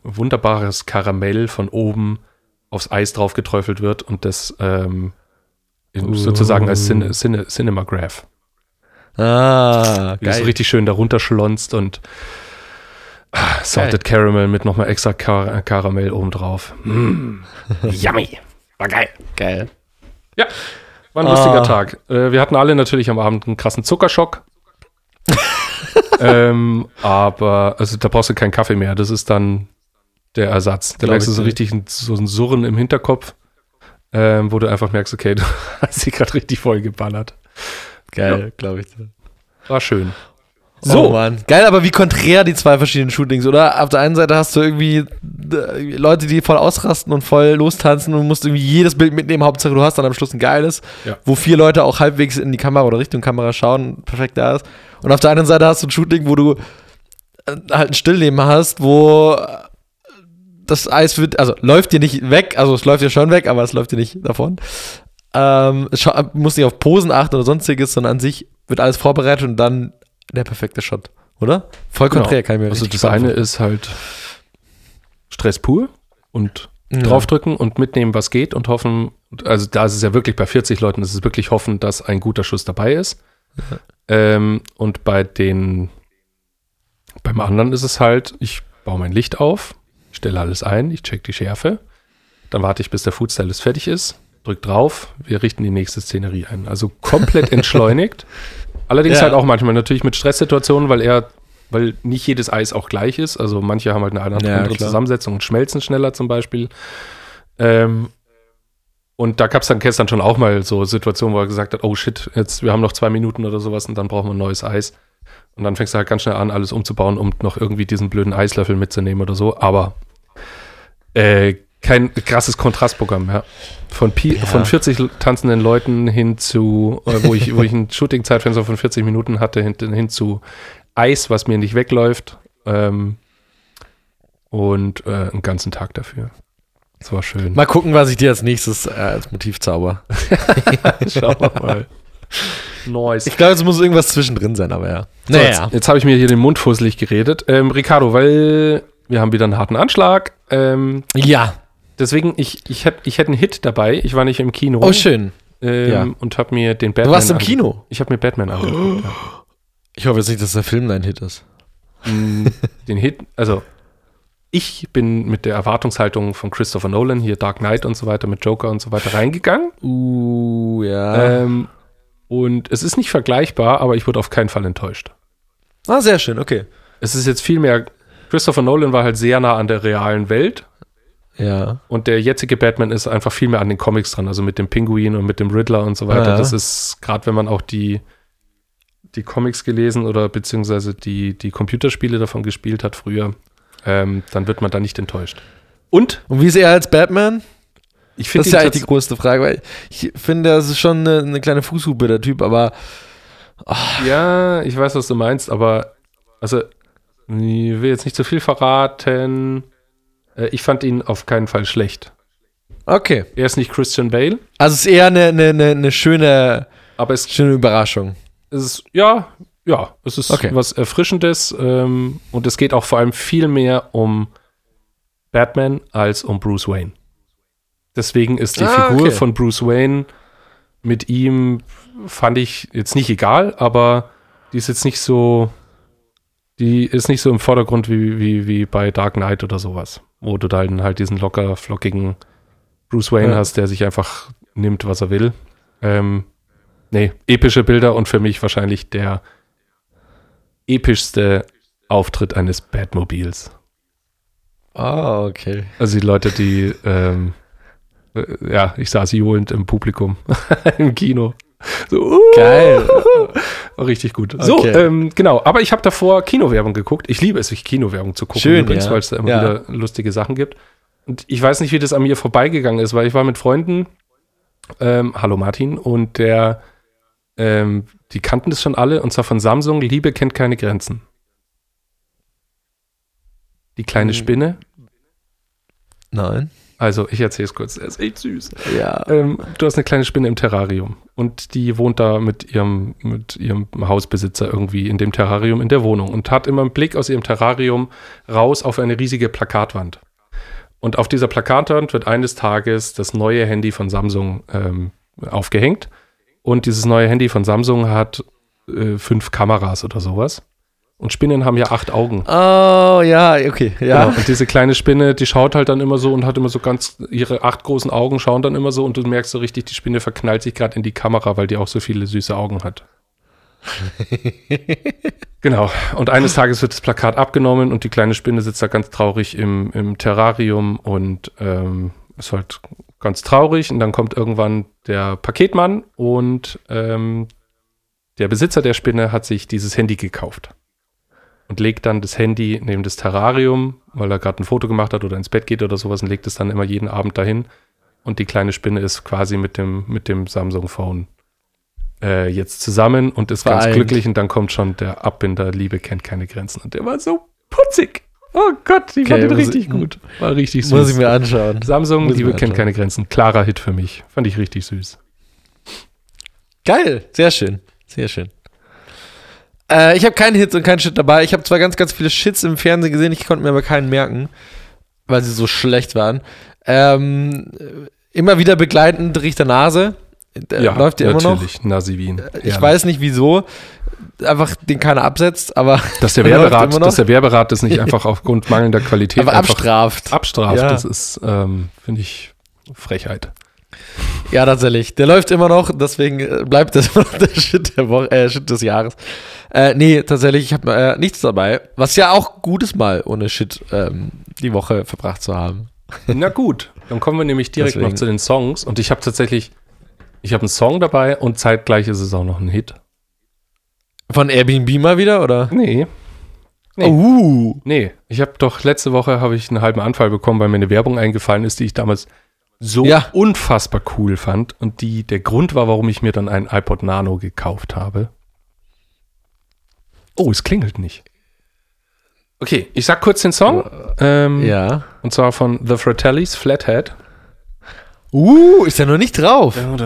Speaker 2: wunderbares Karamell von oben aufs Eis drauf geträufelt wird und das ähm, in, sozusagen als Cine, Cine, Cinematograph.
Speaker 1: Ah,
Speaker 2: Wie das so
Speaker 1: geil.
Speaker 2: richtig schön darunter schlonzt und ah, Salted Caramel mit nochmal extra Kar Karamell obendrauf. Mm. Yummy. War geil.
Speaker 1: geil.
Speaker 2: Ja, war ein lustiger
Speaker 1: Ah.
Speaker 2: Tag. Äh, wir hatten alle natürlich am Abend einen krassen Zuckerschock. ähm, aber, also da brauchst du keinen Kaffee mehr. Das ist dann der Ersatz. Da merkst du so richtig ein, so ein Surren im Hinterkopf, ähm, wo du einfach merkst, okay, du hast sie gerade richtig voll geballert.
Speaker 1: Geil, glaube ich.
Speaker 2: War schön.
Speaker 1: So. Oh Mann. Geil, aber wie konträr die zwei verschiedenen Shootings, oder? Auf der einen Seite hast du irgendwie äh, Leute, die voll ausrasten und voll lostanzen und musst irgendwie jedes Bild mitnehmen. Hauptsache, du hast dann am Schluss ein geiles,
Speaker 2: Ja.
Speaker 1: wo vier Leute auch halbwegs in die Kamera oder Richtung Kamera schauen, perfekt da ist. Und auf der anderen Seite hast du ein Shooting, wo du äh, halt ein Stillleben hast, wo äh, das Eis wird, also läuft dir nicht weg, also es läuft dir schon weg, aber es läuft dir nicht davon. Ähm, es musst nicht auf Posen achten oder sonstiges, sondern an sich wird alles vorbereitet und dann der perfekte Shot, oder? Voll
Speaker 2: Genau.
Speaker 1: konträr, kann ich mir
Speaker 2: also das eine ist halt Stress pur und
Speaker 1: Ja.
Speaker 2: draufdrücken und mitnehmen, was geht und hoffen, also da ist es ja wirklich bei 40 Leuten, ist es wirklich hoffen, dass ein guter Schuss dabei ist. Ähm, und bei den, beim anderen ist es halt, ich baue mein Licht auf, ich stelle alles ein, ich check die Schärfe, dann warte ich, bis der Foodstylist fertig ist, drück drauf, wir richten die nächste Szenerie ein. Also komplett entschleunigt. Allerdings
Speaker 1: Ja.
Speaker 2: halt auch manchmal natürlich mit Stresssituationen, weil er, weil nicht jedes Eis auch gleich ist. Also manche haben halt eine andere
Speaker 1: Ja,
Speaker 2: andere. Zusammensetzung und schmelzen schneller zum Beispiel. Ähm, und da gab es dann gestern schon auch mal so Situationen, wo er gesagt hat, oh shit, jetzt, wir haben noch zwei Minuten oder sowas und dann brauchen wir ein neues Eis. Und dann fängst du halt ganz schnell an, alles umzubauen, um noch irgendwie diesen blöden Eislöffel mitzunehmen oder so. Aber äh, kein krasses Kontrastprogramm, ja. Von, Pi
Speaker 1: Ja.
Speaker 2: von 40 tanzenden Leuten hin zu, äh, wo ich, wo ich ein Shooting-Zeitfenster von 40 Minuten hatte, hin, hin zu Eis, was mir nicht wegläuft. Ähm, und äh, einen ganzen Tag dafür. Das war schön.
Speaker 1: Mal gucken, was ich dir als nächstes äh, als Motiv zauber.
Speaker 2: Schauen wir mal. Nice.
Speaker 1: Ich glaube, es muss irgendwas zwischendrin sein, aber ja.
Speaker 2: So, jetzt jetzt habe ich mir hier den Mund fusselig geredet. Ähm, Ricardo, weil wir haben wieder einen harten Anschlag. Ähm,
Speaker 1: Ja.
Speaker 2: Deswegen, ich, ich, hätt, ich hätte einen Hit dabei. Ich war nicht im Kino.
Speaker 1: Oh, schön.
Speaker 2: ähm,
Speaker 1: ja.
Speaker 2: Und habe mir den
Speaker 1: Du
Speaker 2: Batman.
Speaker 1: warst im Kino.
Speaker 2: Ich habe mir Batman angeguckt. ja.
Speaker 1: Ich hoffe jetzt nicht, dass der Film dein Hit ist.
Speaker 2: Mm, den Hit, also ich bin mit der Erwartungshaltung von Christopher Nolan, hier Dark Knight und so weiter, mit Joker und so weiter reingegangen.
Speaker 1: Uh, ja.
Speaker 2: Ähm, und es ist nicht vergleichbar, aber ich wurde auf keinen Fall enttäuscht.
Speaker 1: ah, sehr schön, okay.
Speaker 2: Es ist jetzt viel mehr, Christopher Nolan war halt sehr nah an der realen Welt
Speaker 1: Ja.
Speaker 2: und der jetzige Batman ist einfach viel mehr an den Comics dran, also mit dem Pinguin und mit dem Riddler und so weiter.
Speaker 1: Ah, ja.
Speaker 2: Das ist, gerade wenn man auch die, die Comics gelesen oder beziehungsweise die, die Computerspiele davon gespielt hat früher, ähm, dann wird man da nicht enttäuscht. Und
Speaker 1: Und wie ist er als Batman?
Speaker 2: ich
Speaker 1: Das
Speaker 2: finde
Speaker 1: ist ja eigentlich die größte Frage, weil ich finde, das ist schon eine, eine kleine Fußhupe, der Typ, aber
Speaker 2: Ja, ich weiß, was du meinst, aber also, ich will jetzt nicht zu viel verraten. Äh, Ich fand ihn auf keinen Fall schlecht.
Speaker 1: okay.
Speaker 2: Er ist nicht Christian Bale,
Speaker 1: Also es ist eher eine, eine, eine, schöne,
Speaker 2: aber es
Speaker 1: schöne Überraschung.
Speaker 2: ist, ja, ja, es ist
Speaker 1: Okay.
Speaker 2: was Erfrischendes ähm, und es geht auch vor allem viel mehr um Batman als um Bruce Wayne. Deswegen ist die
Speaker 1: Ah,
Speaker 2: Figur
Speaker 1: okay.
Speaker 2: von Bruce Wayne mit ihm, fand ich jetzt nicht egal, aber die ist jetzt nicht so, die ist nicht so im Vordergrund wie, wie, wie bei Dark Knight oder sowas, wo du dann halt diesen locker, flockigen Bruce Wayne
Speaker 1: Ja.
Speaker 2: hast, der sich einfach nimmt, was er will. Ähm, nee, epische Bilder und für mich wahrscheinlich der epischste Auftritt eines Batmobils.
Speaker 1: Ah, okay.
Speaker 2: Also die Leute, die, ähm, äh, ja, ich saß johlend im Publikum im Kino. So, uh,
Speaker 1: Geil.
Speaker 2: richtig gut. So,
Speaker 1: Okay.
Speaker 2: ähm, genau. Aber ich habe davor Kinowerbung geguckt. Ich liebe es, sich Kinowerbung zu gucken,
Speaker 1: Schön,
Speaker 2: übrigens,
Speaker 1: ja.
Speaker 2: weil es da immer
Speaker 1: Ja.
Speaker 2: wieder lustige Sachen gibt. Und ich weiß nicht, wie das an mir vorbeigegangen ist, weil ich war mit Freunden, ähm, hallo Martin, und der, ähm, die kannten das schon alle, und zwar von Samsung, Liebe kennt keine Grenzen. Die kleine
Speaker 1: Hm.
Speaker 2: Spinne.
Speaker 1: Nein.
Speaker 2: Also, ich erzähle es kurz, er ist echt süß.
Speaker 1: Ja.
Speaker 2: Ähm, du hast eine kleine Spinne im Terrarium und die wohnt da mit ihrem, mit ihrem Hausbesitzer irgendwie in dem Terrarium in der Wohnung und hat immer einen Blick aus ihrem Terrarium raus auf eine riesige Plakatwand. Und auf dieser Plakatwand wird eines Tages das neue Handy von Samsung ähm, aufgehängt. Und dieses neue Handy von Samsung hat äh, fünf Kameras oder sowas. Und Spinnen haben ja acht Augen.
Speaker 1: Oh, ja, okay. Ja.
Speaker 2: Genau. Und diese kleine Spinne, die schaut halt dann immer so und hat immer so ganz, ihre acht großen Augen schauen dann immer so und du merkst so richtig, die Spinne verknallt sich gerade in die Kamera, weil die auch so viele süße Augen hat. genau. Und eines Tages wird das Plakat abgenommen und die kleine Spinne sitzt da ganz traurig im, im Terrarium und ähm, ist halt ganz traurig. Und dann kommt irgendwann der Paketmann und ähm, der Besitzer der Spinne hat sich dieses Handy gekauft und legt dann das Handy neben das Terrarium, weil er gerade ein Foto gemacht hat oder ins Bett geht oder sowas und legt es dann immer jeden Abend dahin. Und die kleine Spinne ist quasi mit dem, mit dem Samsung-Phone äh, jetzt zusammen und ist ganz
Speaker 1: Vereint.
Speaker 2: glücklich. Und dann kommt schon der Abbinder, Liebe kennt keine Grenzen. Und der war so putzig. Oh Gott, ich fand
Speaker 1: Okay,
Speaker 2: den
Speaker 1: muss
Speaker 2: richtig
Speaker 1: ich-
Speaker 2: gut. War richtig süß.
Speaker 1: Muss ich mir anschauen.
Speaker 2: Samsung,
Speaker 1: muss
Speaker 2: Liebe kennt keine Grenzen. Klarer Hit für mich. Fand ich richtig süß.
Speaker 1: Geil, sehr schön. Sehr schön. Äh, ich habe keinen Hits und keinen Shit dabei. Ich habe zwar ganz, ganz viele Shits im Fernsehen gesehen, ich konnte mir aber keinen merken, weil sie so schlecht waren. Ähm, immer wieder begleitend Richter Nase. Der läuft ja immer noch.
Speaker 2: natürlich. Nasi Wien.
Speaker 1: Ich
Speaker 2: Ja.
Speaker 1: weiß nicht wieso. Einfach den keiner absetzt, aber,
Speaker 2: Dass der
Speaker 1: Er
Speaker 2: Werberat, dass der Werberat das nicht einfach aufgrund mangelnder Qualität
Speaker 1: aber abstraft.
Speaker 2: abstraft,
Speaker 1: Ja.
Speaker 2: das ist, ähm, finde ich, Frechheit.
Speaker 1: Ja, tatsächlich. Der läuft immer noch, deswegen äh, bleibt das immer noch der Shit, der Woche, äh, Shit des Jahres. Äh, nee, tatsächlich, ich habe äh, nichts dabei. Was ja auch gut ist, mal ohne Shit ähm, die Woche verbracht zu haben.
Speaker 2: Na gut, dann kommen wir nämlich direkt
Speaker 1: Deswegen.
Speaker 2: noch zu den Songs. Und ich habe tatsächlich, ich habe einen Song dabei und zeitgleich ist es auch noch ein Hit.
Speaker 1: Von Airbnb mal wieder, oder?
Speaker 2: Nee. Nee.
Speaker 1: Uh.
Speaker 2: Nee, ich habe doch letzte Woche habe ich einen halben Anfall bekommen, weil mir eine Werbung eingefallen ist, die ich damals so
Speaker 1: Ja.
Speaker 2: unfassbar cool fand und die der Grund war, warum ich mir dann einen iPod Nano gekauft habe. Oh, es klingelt nicht. Okay, ich sag kurz den Song. Ähm,
Speaker 1: Ja.
Speaker 2: Und zwar von The Fratellis, Flathead.
Speaker 1: Uh, ist ja noch nicht drauf.
Speaker 2: Ist
Speaker 1: Ist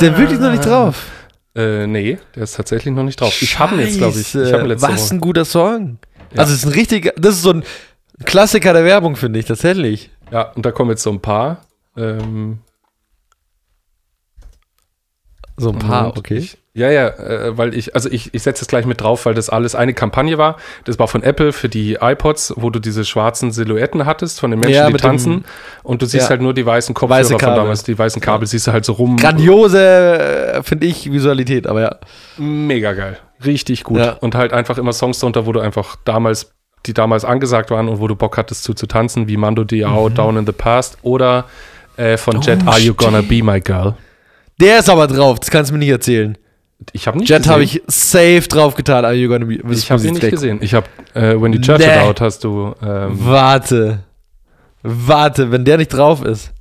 Speaker 1: der wirklich noch nicht drauf?
Speaker 2: Äh, nee, der ist tatsächlich noch nicht drauf. Ich habe ihn jetzt, glaube ich. Ich habe ihn letzte
Speaker 1: Was
Speaker 2: Woche.
Speaker 1: ein guter Song.
Speaker 2: Ja.
Speaker 1: Also, es ist ein richtiger, das ist so ein Klassiker der Werbung, finde ich, tatsächlich.
Speaker 2: Ja, und da kommen jetzt so ein paar. Ähm,
Speaker 1: So ein paar,
Speaker 2: Moment,
Speaker 1: okay.
Speaker 2: Ich, ja, ja, äh, weil ich, also ich, ich setze es gleich mit drauf, weil das alles eine Kampagne war. Das war von Apple für die iPods, wo du diese schwarzen Silhouetten hattest von den Menschen,
Speaker 1: Ja,
Speaker 2: die
Speaker 1: mit dem-
Speaker 2: tanzen. Und du siehst
Speaker 1: Ja.
Speaker 2: halt nur die weißen Kopfhörer
Speaker 1: Weiße
Speaker 2: von
Speaker 1: Kabel.
Speaker 2: damals, die weißen Kabel siehst du halt so rum.
Speaker 1: Grandiose, äh, finde ich, Visualität, aber ja.
Speaker 2: Mega geil. Richtig gut.
Speaker 1: Ja.
Speaker 2: Und halt einfach immer Songs drunter, wo du einfach damals, die damals angesagt waren und wo du Bock hattest zu, zu tanzen, wie Mando Diao, Down in the Past oder äh, von
Speaker 1: Oh,
Speaker 2: Jet Are You Gonna. Be My Girl.
Speaker 1: Der ist aber drauf, das kannst du mir nicht erzählen.
Speaker 2: Ich habe nicht
Speaker 1: Jet habe ich safe drauf getan. Are you gonna be,
Speaker 2: Ich habe ihn nicht gesehen. Ich habe äh, When You Church It
Speaker 1: Nee.
Speaker 2: Out hast du. Ähm,
Speaker 1: Warte. Warte, wenn der nicht drauf ist.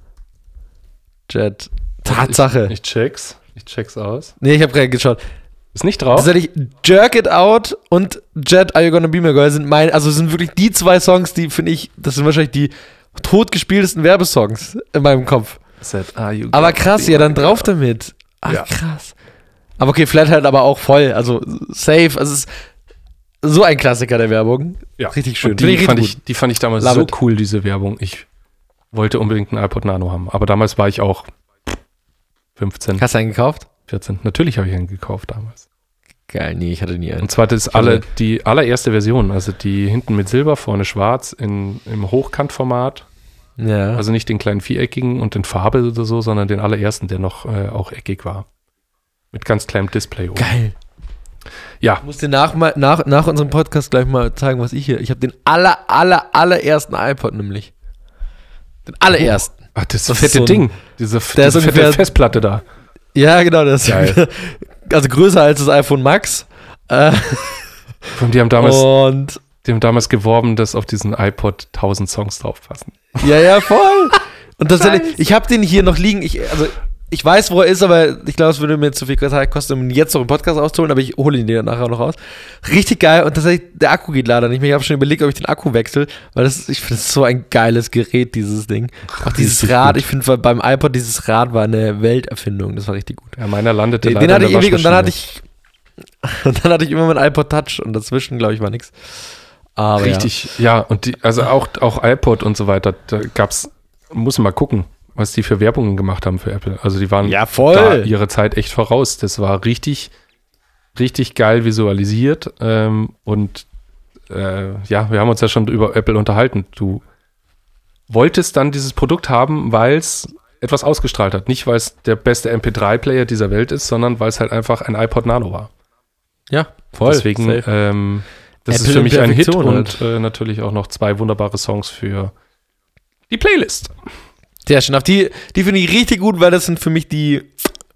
Speaker 1: Jet. Tatsache.
Speaker 2: Ich, ich check's. Ich check's aus.
Speaker 1: nee, ich habe gerade geschaut.
Speaker 2: Ist nicht drauf?
Speaker 1: Tatsächlich, Jerk It Out und Jet Are You Gonna Be My Girl sind mein, also sind wirklich die zwei Songs, die finde ich, das sind wahrscheinlich die totgespieltesten Werbesongs in meinem Kopf.
Speaker 2: Set, Are You
Speaker 1: Aber krass, ja, dann drauf
Speaker 2: Girl?
Speaker 1: damit. Ach,
Speaker 2: Ja.
Speaker 1: krass. Aber okay, Flathead aber auch voll, also safe. Also es ist so ein Klassiker der Werbung.
Speaker 2: Ja.
Speaker 1: Richtig schön.
Speaker 2: Und die,
Speaker 1: ich
Speaker 2: fand ich, die fand ich damals
Speaker 1: Love
Speaker 2: so
Speaker 1: it.
Speaker 2: cool, diese Werbung. Ich wollte unbedingt einen iPod Nano haben. Aber damals war ich auch 15,
Speaker 1: Hast du einen gekauft?
Speaker 2: 14. Natürlich habe ich einen gekauft damals.
Speaker 1: Geil, nee, ich hatte nie einen.
Speaker 2: Und zwar das alle, die allererste Version, also die hinten mit Silber, vorne schwarz, in, im Hochkantformat.
Speaker 1: Ja.
Speaker 2: Also nicht den kleinen viereckigen und in Farbe oder so, sondern den allerersten, der noch äh, auch eckig war. Mit ganz kleinem Display oben.
Speaker 1: Geil.
Speaker 2: Ja,
Speaker 1: Ich muss dir nach, nach, nach unserem Podcast gleich mal zeigen, was ich hier. Ich habe den aller, aller, allerersten iPod nämlich. Den allerersten.
Speaker 2: Ach, das,
Speaker 1: Das
Speaker 2: fette
Speaker 1: so ein-
Speaker 2: Ding. Diese, diese fette Festplatte da.
Speaker 1: Ja, genau, das
Speaker 2: Geil.
Speaker 1: Also größer als das iPhone Max. Äh,
Speaker 2: Und die haben damals,
Speaker 1: und
Speaker 2: die haben damals geworben, dass auf diesen iPod 1000 Songs draufpassen.
Speaker 1: Ja, ja, voll. Und tatsächlich, ich habe den hier noch liegen. Ich, also, ich weiß, wo er ist, aber ich glaube, es würde mir zu viel Zeit kosten, um ihn jetzt noch im Podcast auszuholen, aber ich hole ihn dir nachher noch raus. Richtig geil und tatsächlich, der Akku geht leider nicht mehr. Ich habe schon überlegt, ob ich den Akku wechsle, weil das, ich finde das so ein geiles Gerät, dieses Ding. Auch dieses Rad, ich finde beim iPod, dieses Rad war eine Welterfindung. Das war richtig gut.
Speaker 2: Ja, meiner landete
Speaker 1: Den,
Speaker 2: leider
Speaker 1: den hatte ich ewig und dann hatte ich, und dann hatte ich immer mein iPod Touch und dazwischen, glaube ich, war nichts.
Speaker 2: Richtig, ja. und die, also auch, auch iPod und so weiter, da gab's, muss man mal gucken, was die für Werbungen gemacht haben für Apple. Also die waren
Speaker 1: Ja, voll.
Speaker 2: ihre Zeit echt voraus. Das war richtig, richtig geil visualisiert. Ähm, und äh, ja, wir haben uns ja schon über Apple unterhalten. Du wolltest dann dieses Produkt haben, weil es etwas ausgestrahlt hat. Nicht, weil es der beste MP3-Player dieser Welt ist, sondern weil es halt einfach ein iPod Nano war.
Speaker 1: ja, voll.
Speaker 2: Deswegen, ähm, das
Speaker 1: Apple
Speaker 2: ist für mich ein Hit und äh, natürlich auch noch zwei wunderbare Songs für die Playlist.
Speaker 1: Sehr schön. Auf die, die finde ich richtig gut, weil das sind für mich die,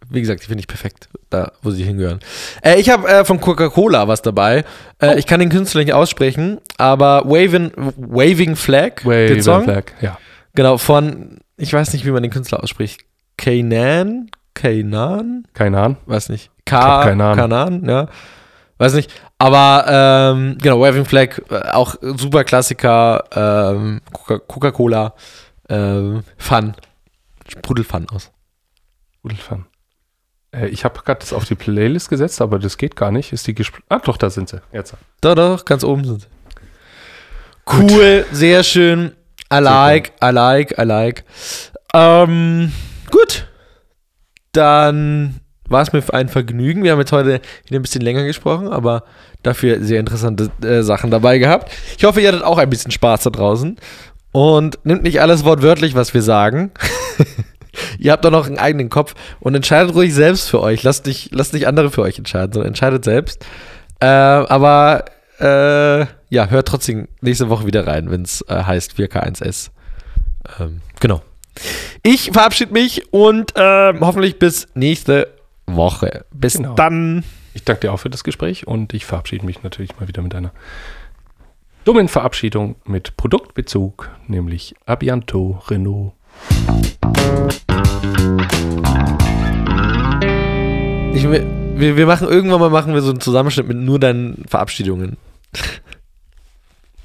Speaker 1: wie gesagt, die finde ich perfekt, da wo sie hingehören. Äh, ich habe äh, von Coca-Cola was dabei. Äh, Ich kann den Künstler nicht aussprechen, aber Waving, Waving Flag, den Song,
Speaker 2: Flag, ja.
Speaker 1: genau, von, ich weiß nicht, wie man den Künstler ausspricht. Kanan? Kanan?
Speaker 2: Ahnung.
Speaker 1: Weiß nicht.
Speaker 2: Keine Ahnung.
Speaker 1: Kanan, ja. Weiß nicht. Aber ähm, genau, Waving Flag, äh, auch super Klassiker, ähm, Coca- Coca-Cola, ähm, Fun. Sprudel Fun aus.
Speaker 2: Rudelfan. Äh, ich habe gerade das auf die Playlist gesetzt, aber das geht gar nicht. Ist die Ah, doch, da sind sie. Jetzt.
Speaker 1: Doch, doch, ganz oben sind sie. Cool, sehr schön. I like, I like, I like. Ähm, gut. Dann war es mir ein Vergnügen. Wir haben jetzt heute wieder ein bisschen länger gesprochen, aber dafür sehr interessante äh, Sachen dabei gehabt. Ich hoffe, ihr hattet auch ein bisschen Spaß da draußen. Und nimmt nicht alles wortwörtlich, was wir sagen. ihr habt doch noch einen eigenen Kopf und entscheidet ruhig selbst für euch. Lasst nicht, lasst nicht andere für euch entscheiden, sondern entscheidet selbst. Äh, aber äh, ja, hört trotzdem nächste Woche wieder rein, wenn es äh, heißt 4K1S. Ähm, genau. Ich verabschiede mich und ähm, hoffentlich bis nächste Woche. Bis
Speaker 2: Genau.
Speaker 1: dann.
Speaker 2: Ich danke dir auch für das Gespräch und ich verabschiede mich natürlich mal wieder mit einer dummen Verabschiedung mit Produktbezug, nämlich Abianto Renault.
Speaker 1: Ich, wir, wir machen irgendwann mal machen wir so einen Zusammenschnitt mit nur deinen Verabschiedungen.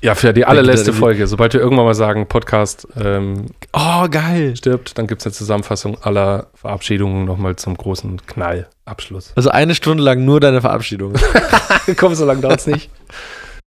Speaker 2: Ja, für die allerletzte Folge. Sobald wir irgendwann mal sagen, Podcast ähm,
Speaker 1: Oh, geil.
Speaker 2: stirbt, dann gibt es eine Zusammenfassung aller Verabschiedungen nochmal zum großen Knallabschluss.
Speaker 1: Also eine Stunde lang nur deine Verabschiedungen.
Speaker 2: Komm, so lange dauert es nicht.